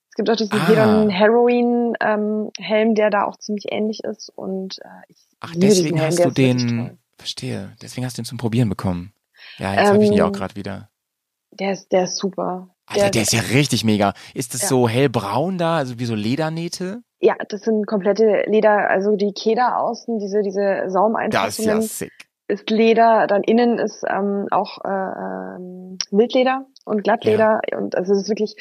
Es gibt auch diesen ah. Hedon Heroin ähm, Helm, der da auch ziemlich ähnlich ist und äh, ich Ach, deswegen Helm, hast du den, verstehe, deswegen hast du ihn zum Probieren bekommen. Ja, jetzt ähm, habe ich ihn ja auch gerade wieder. Der ist, der ist super. Alter, der, der ist ja richtig mega. Ist das ja. so hellbraun da, also wie so Ledernähte? Ja, das sind komplette Leder, also die Keder außen, diese, diese Saumeinfassungen. Das ist ja sick. Ist Leder, dann innen ist ähm, auch äh, ähm, Wildleder und Glattleder ja. und also es ist wirklich,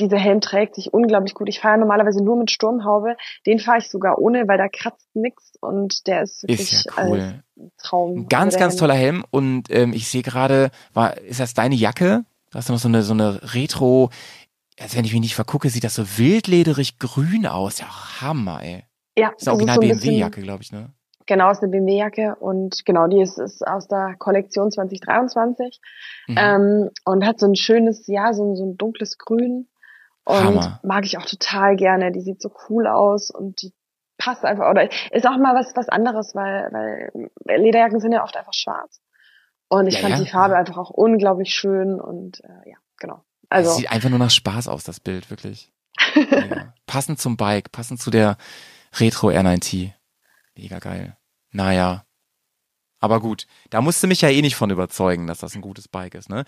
dieser Helm trägt sich unglaublich gut. Ich fahre normalerweise nur mit Sturmhaube, den fahre ich sogar ohne, weil da kratzt nix und der ist wirklich ist ja cool. ein Traum. Ein ganz, ganz Helm. toller Helm und ähm, ich sehe gerade, war ist das deine Jacke? Da du noch so eine, so eine Retro, also wenn ich mich nicht vergucke, sieht das so wildlederig grün aus. Ja, Hammer, ey. Ja. Das ist eine original so BMW-Jacke, glaube ich, ne? Genau, ist eine BMW-Jacke und genau, die ist, ist aus der Kollektion 2023 mhm. ähm, und hat so ein schönes, ja, so, so ein dunkles Grün und Hammer. mag ich auch total gerne. Die sieht so cool aus und die passt einfach oder ist auch mal was was anderes, weil weil Lederjacken sind ja oft einfach schwarz und ich ja, fand ja. die Farbe einfach auch unglaublich schön und äh, ja, genau. Also es sieht einfach nur nach Spaß aus, das Bild, wirklich. passend zum Bike, passend zu der Retro R9T. Mega geil. Naja. Aber gut, da musst du mich ja eh nicht von überzeugen, dass das ein gutes Bike ist. Ne?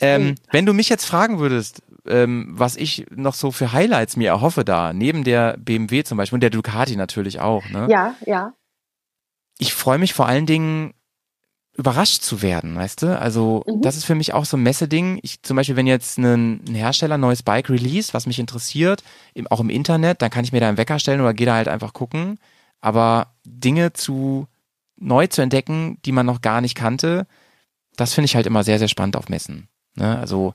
Ähm, wenn du mich jetzt fragen würdest, ähm, was ich noch so für Highlights mir erhoffe da, neben der BMW zum Beispiel und der Ducati natürlich auch. Ne? Ja, ja. Ich freue mich vor allen Dingen überrascht zu werden, weißt du? Also mhm. das ist für mich auch so ein Messeding. Ich zum Beispiel, wenn jetzt ein, ein Hersteller ein neues Bike release, was mich interessiert, im, auch im Internet, dann kann ich mir da einen Wecker stellen oder gehe da halt einfach gucken. Aber Dinge zu neu zu entdecken, die man noch gar nicht kannte, das finde ich halt immer sehr, sehr spannend auf Messen. Ne? Also,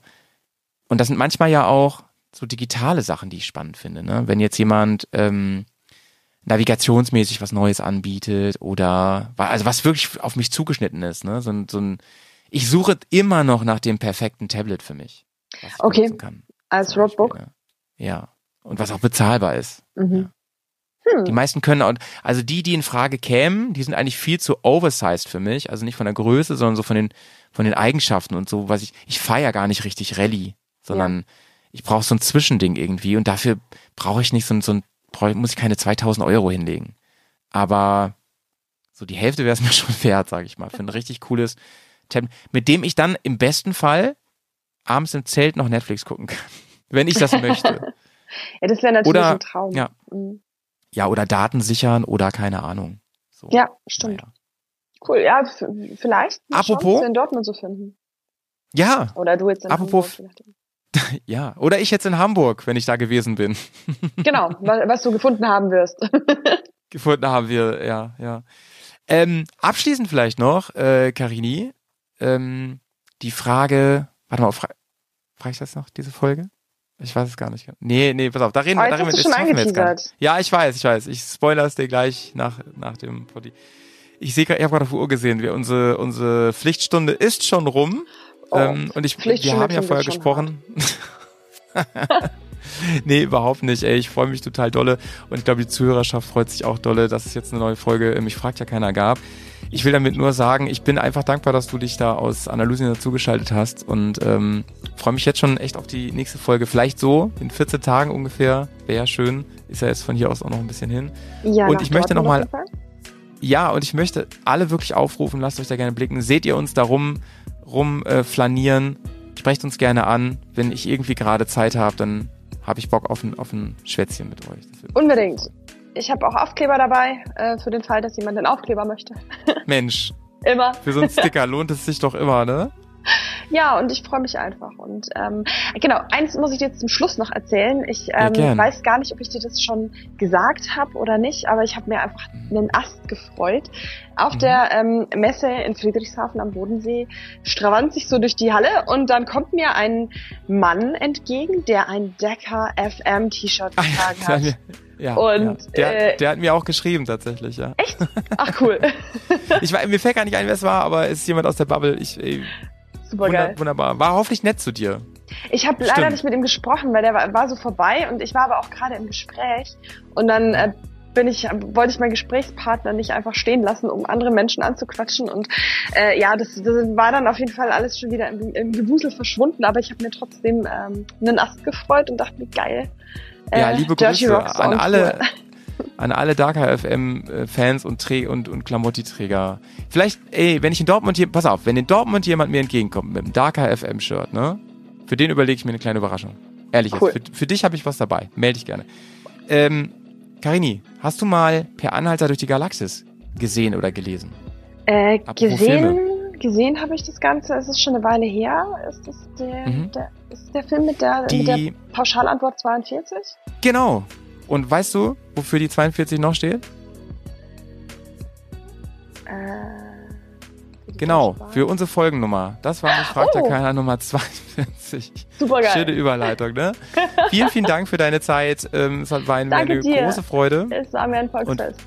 und das sind manchmal ja auch so digitale Sachen, die ich spannend finde. Ne? Wenn jetzt jemand ähm, navigationsmäßig was Neues anbietet oder also was wirklich auf mich zugeschnitten ist. Ne? So, ein, so ein, ich suche immer noch nach dem perfekten Tablet für mich. okay. Als Roadbook? Ja. Und was auch bezahlbar ist. Mhm. Ja. Hm. Die meisten können auch, also die, die in Frage kämen, die sind eigentlich viel zu oversized für mich. Also nicht von der Größe, sondern so von den, von den Eigenschaften und so, was ich, ich feiere gar nicht richtig Rallye, sondern ja. ich brauche so ein Zwischending irgendwie und dafür brauche ich nicht so, so ein muss ich keine 2000 Euro hinlegen. Aber so die Hälfte wäre es mir schon wert, sage ich mal, für ein richtig cooles Tablet, mit dem ich dann im besten Fall abends im Zelt noch Netflix gucken kann, wenn ich das möchte. ja, das wäre natürlich oder, ein Traum. Ja. Mhm. ja, oder Daten sichern oder keine Ahnung. So. Ja, stimmt. Naja. Cool, ja, vielleicht Apropos, in Dortmund zu finden. Ja. Oder du jetzt in Apropos, Hamburg, Ja, oder ich jetzt in Hamburg, wenn ich da gewesen bin. Genau, was du gefunden haben wirst. gefunden haben wir, ja, ja. Ähm, abschließend vielleicht noch, äh, Karini, ähm, die Frage, warte mal, frage frag ich das noch, diese Folge? Ich weiß es gar nicht. Nee, nee, pass auf, da reden wir, da reden wir, schon wir jetzt gar nicht. Ja, ich weiß, ich weiß. Ich spoilere es dir gleich nach, nach dem Poddy. Ich sehe ich habe gerade auf die Uhr gesehen, wir, unsere, unsere Pflichtstunde ist schon rum. Oh, ähm, und ich, wir haben ja vorher gesprochen. nee, überhaupt nicht. Ey, ich freue mich total dolle und ich glaube, die Zuhörerschaft freut sich auch dolle, dass es jetzt eine neue Folge Mich fragt ja keiner gab. Ich will damit nur sagen, ich bin einfach dankbar, dass du dich da aus Analysien dazugeschaltet hast und ähm, freue mich jetzt schon echt auf die nächste Folge. Vielleicht so in 14 Tagen ungefähr. Wäre ja schön. Ist ja jetzt von hier aus auch noch ein bisschen hin. Ja, und ich möchte nochmal. Ja, und ich möchte alle wirklich aufrufen, lasst euch da gerne blicken. Seht ihr uns darum, rumflanieren. Äh, Sprecht uns gerne an. Wenn ich irgendwie gerade Zeit habe, dann habe ich Bock auf ein, auf ein Schwätzchen mit euch. Unbedingt. Ich habe auch Aufkleber dabei, äh, für den Fall, dass jemand einen Aufkleber möchte. Mensch. immer. Für so einen Sticker lohnt es sich doch immer, ne? Ja, und ich freue mich einfach. Und ähm, genau, eins muss ich dir zum Schluss noch erzählen. Ich ähm, ja, weiß gar nicht, ob ich dir das schon gesagt habe oder nicht, aber ich habe mir einfach einen Ast gefreut. Auf mhm. der ähm, Messe in Friedrichshafen am Bodensee stravanz ich so durch die Halle und dann kommt mir ein Mann entgegen, der ein Decker FM T-Shirt getragen hat. Ja, und ja. Der, äh, der hat mir auch geschrieben tatsächlich, ja. Echt? Ach cool. ich mir fällt gar nicht ein, wer es war, aber es ist jemand aus der Bubble. Ich, ey, Super geil. Wunderbar. War hoffentlich nett zu dir. Ich habe leider nicht mit ihm gesprochen, weil der war, war, so vorbei und ich war aber auch gerade im Gespräch und dann äh, bin ich, wollte ich meinen Gesprächspartner nicht einfach stehen lassen, um andere Menschen anzuquatschen. Und äh, ja, das, das war dann auf jeden Fall alles schon wieder im, im Gewusel verschwunden, aber ich habe mir trotzdem ähm, einen Ast gefreut und dachte mir, geil. Äh, ja, liebe Grüße an alle, an alle Darker FM äh, Fans und Trä und, und Klamotti-Träger. Vielleicht, ey, wenn ich in Dortmund hier, pass auf, wenn in Dortmund jemand mir entgegenkommt mit einem Darker FM Shirt, ne? Für den überlege ich mir eine kleine Überraschung. Ehrlich cool. jetzt, für, für dich habe ich was dabei. Melde dich gerne. Ähm, Karini, hast du mal Per Anhalter durch die Galaxis gesehen oder gelesen? Äh, gesehen, gesehen habe ich das Ganze. Es ist schon eine Weile her. Ist das der, mhm. der, ist der Film mit der, die, mit der Pauschalantwort 42? Genau. Und weißt du, wofür die 42 noch steht? Äh. Genau, für unsere Folgennummer. Das war mich fragt oh. keiner Nummer 42. Super geil. Schöne Überleitung, ne? vielen, vielen Dank für deine Zeit. Ähm, es war eine, eine große Freude. Es war mir ein Volksfest.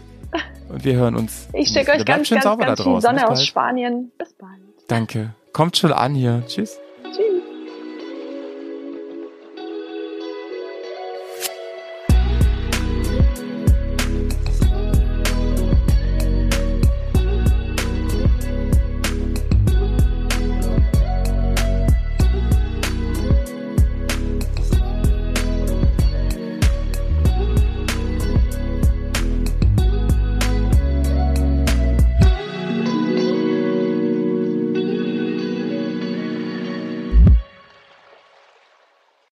Und, und wir hören uns. Ich schicke euch ganz, ganz, ganz viel Sonne aus Spanien. Bis bald. Danke. Kommt schon an hier. Tschüss.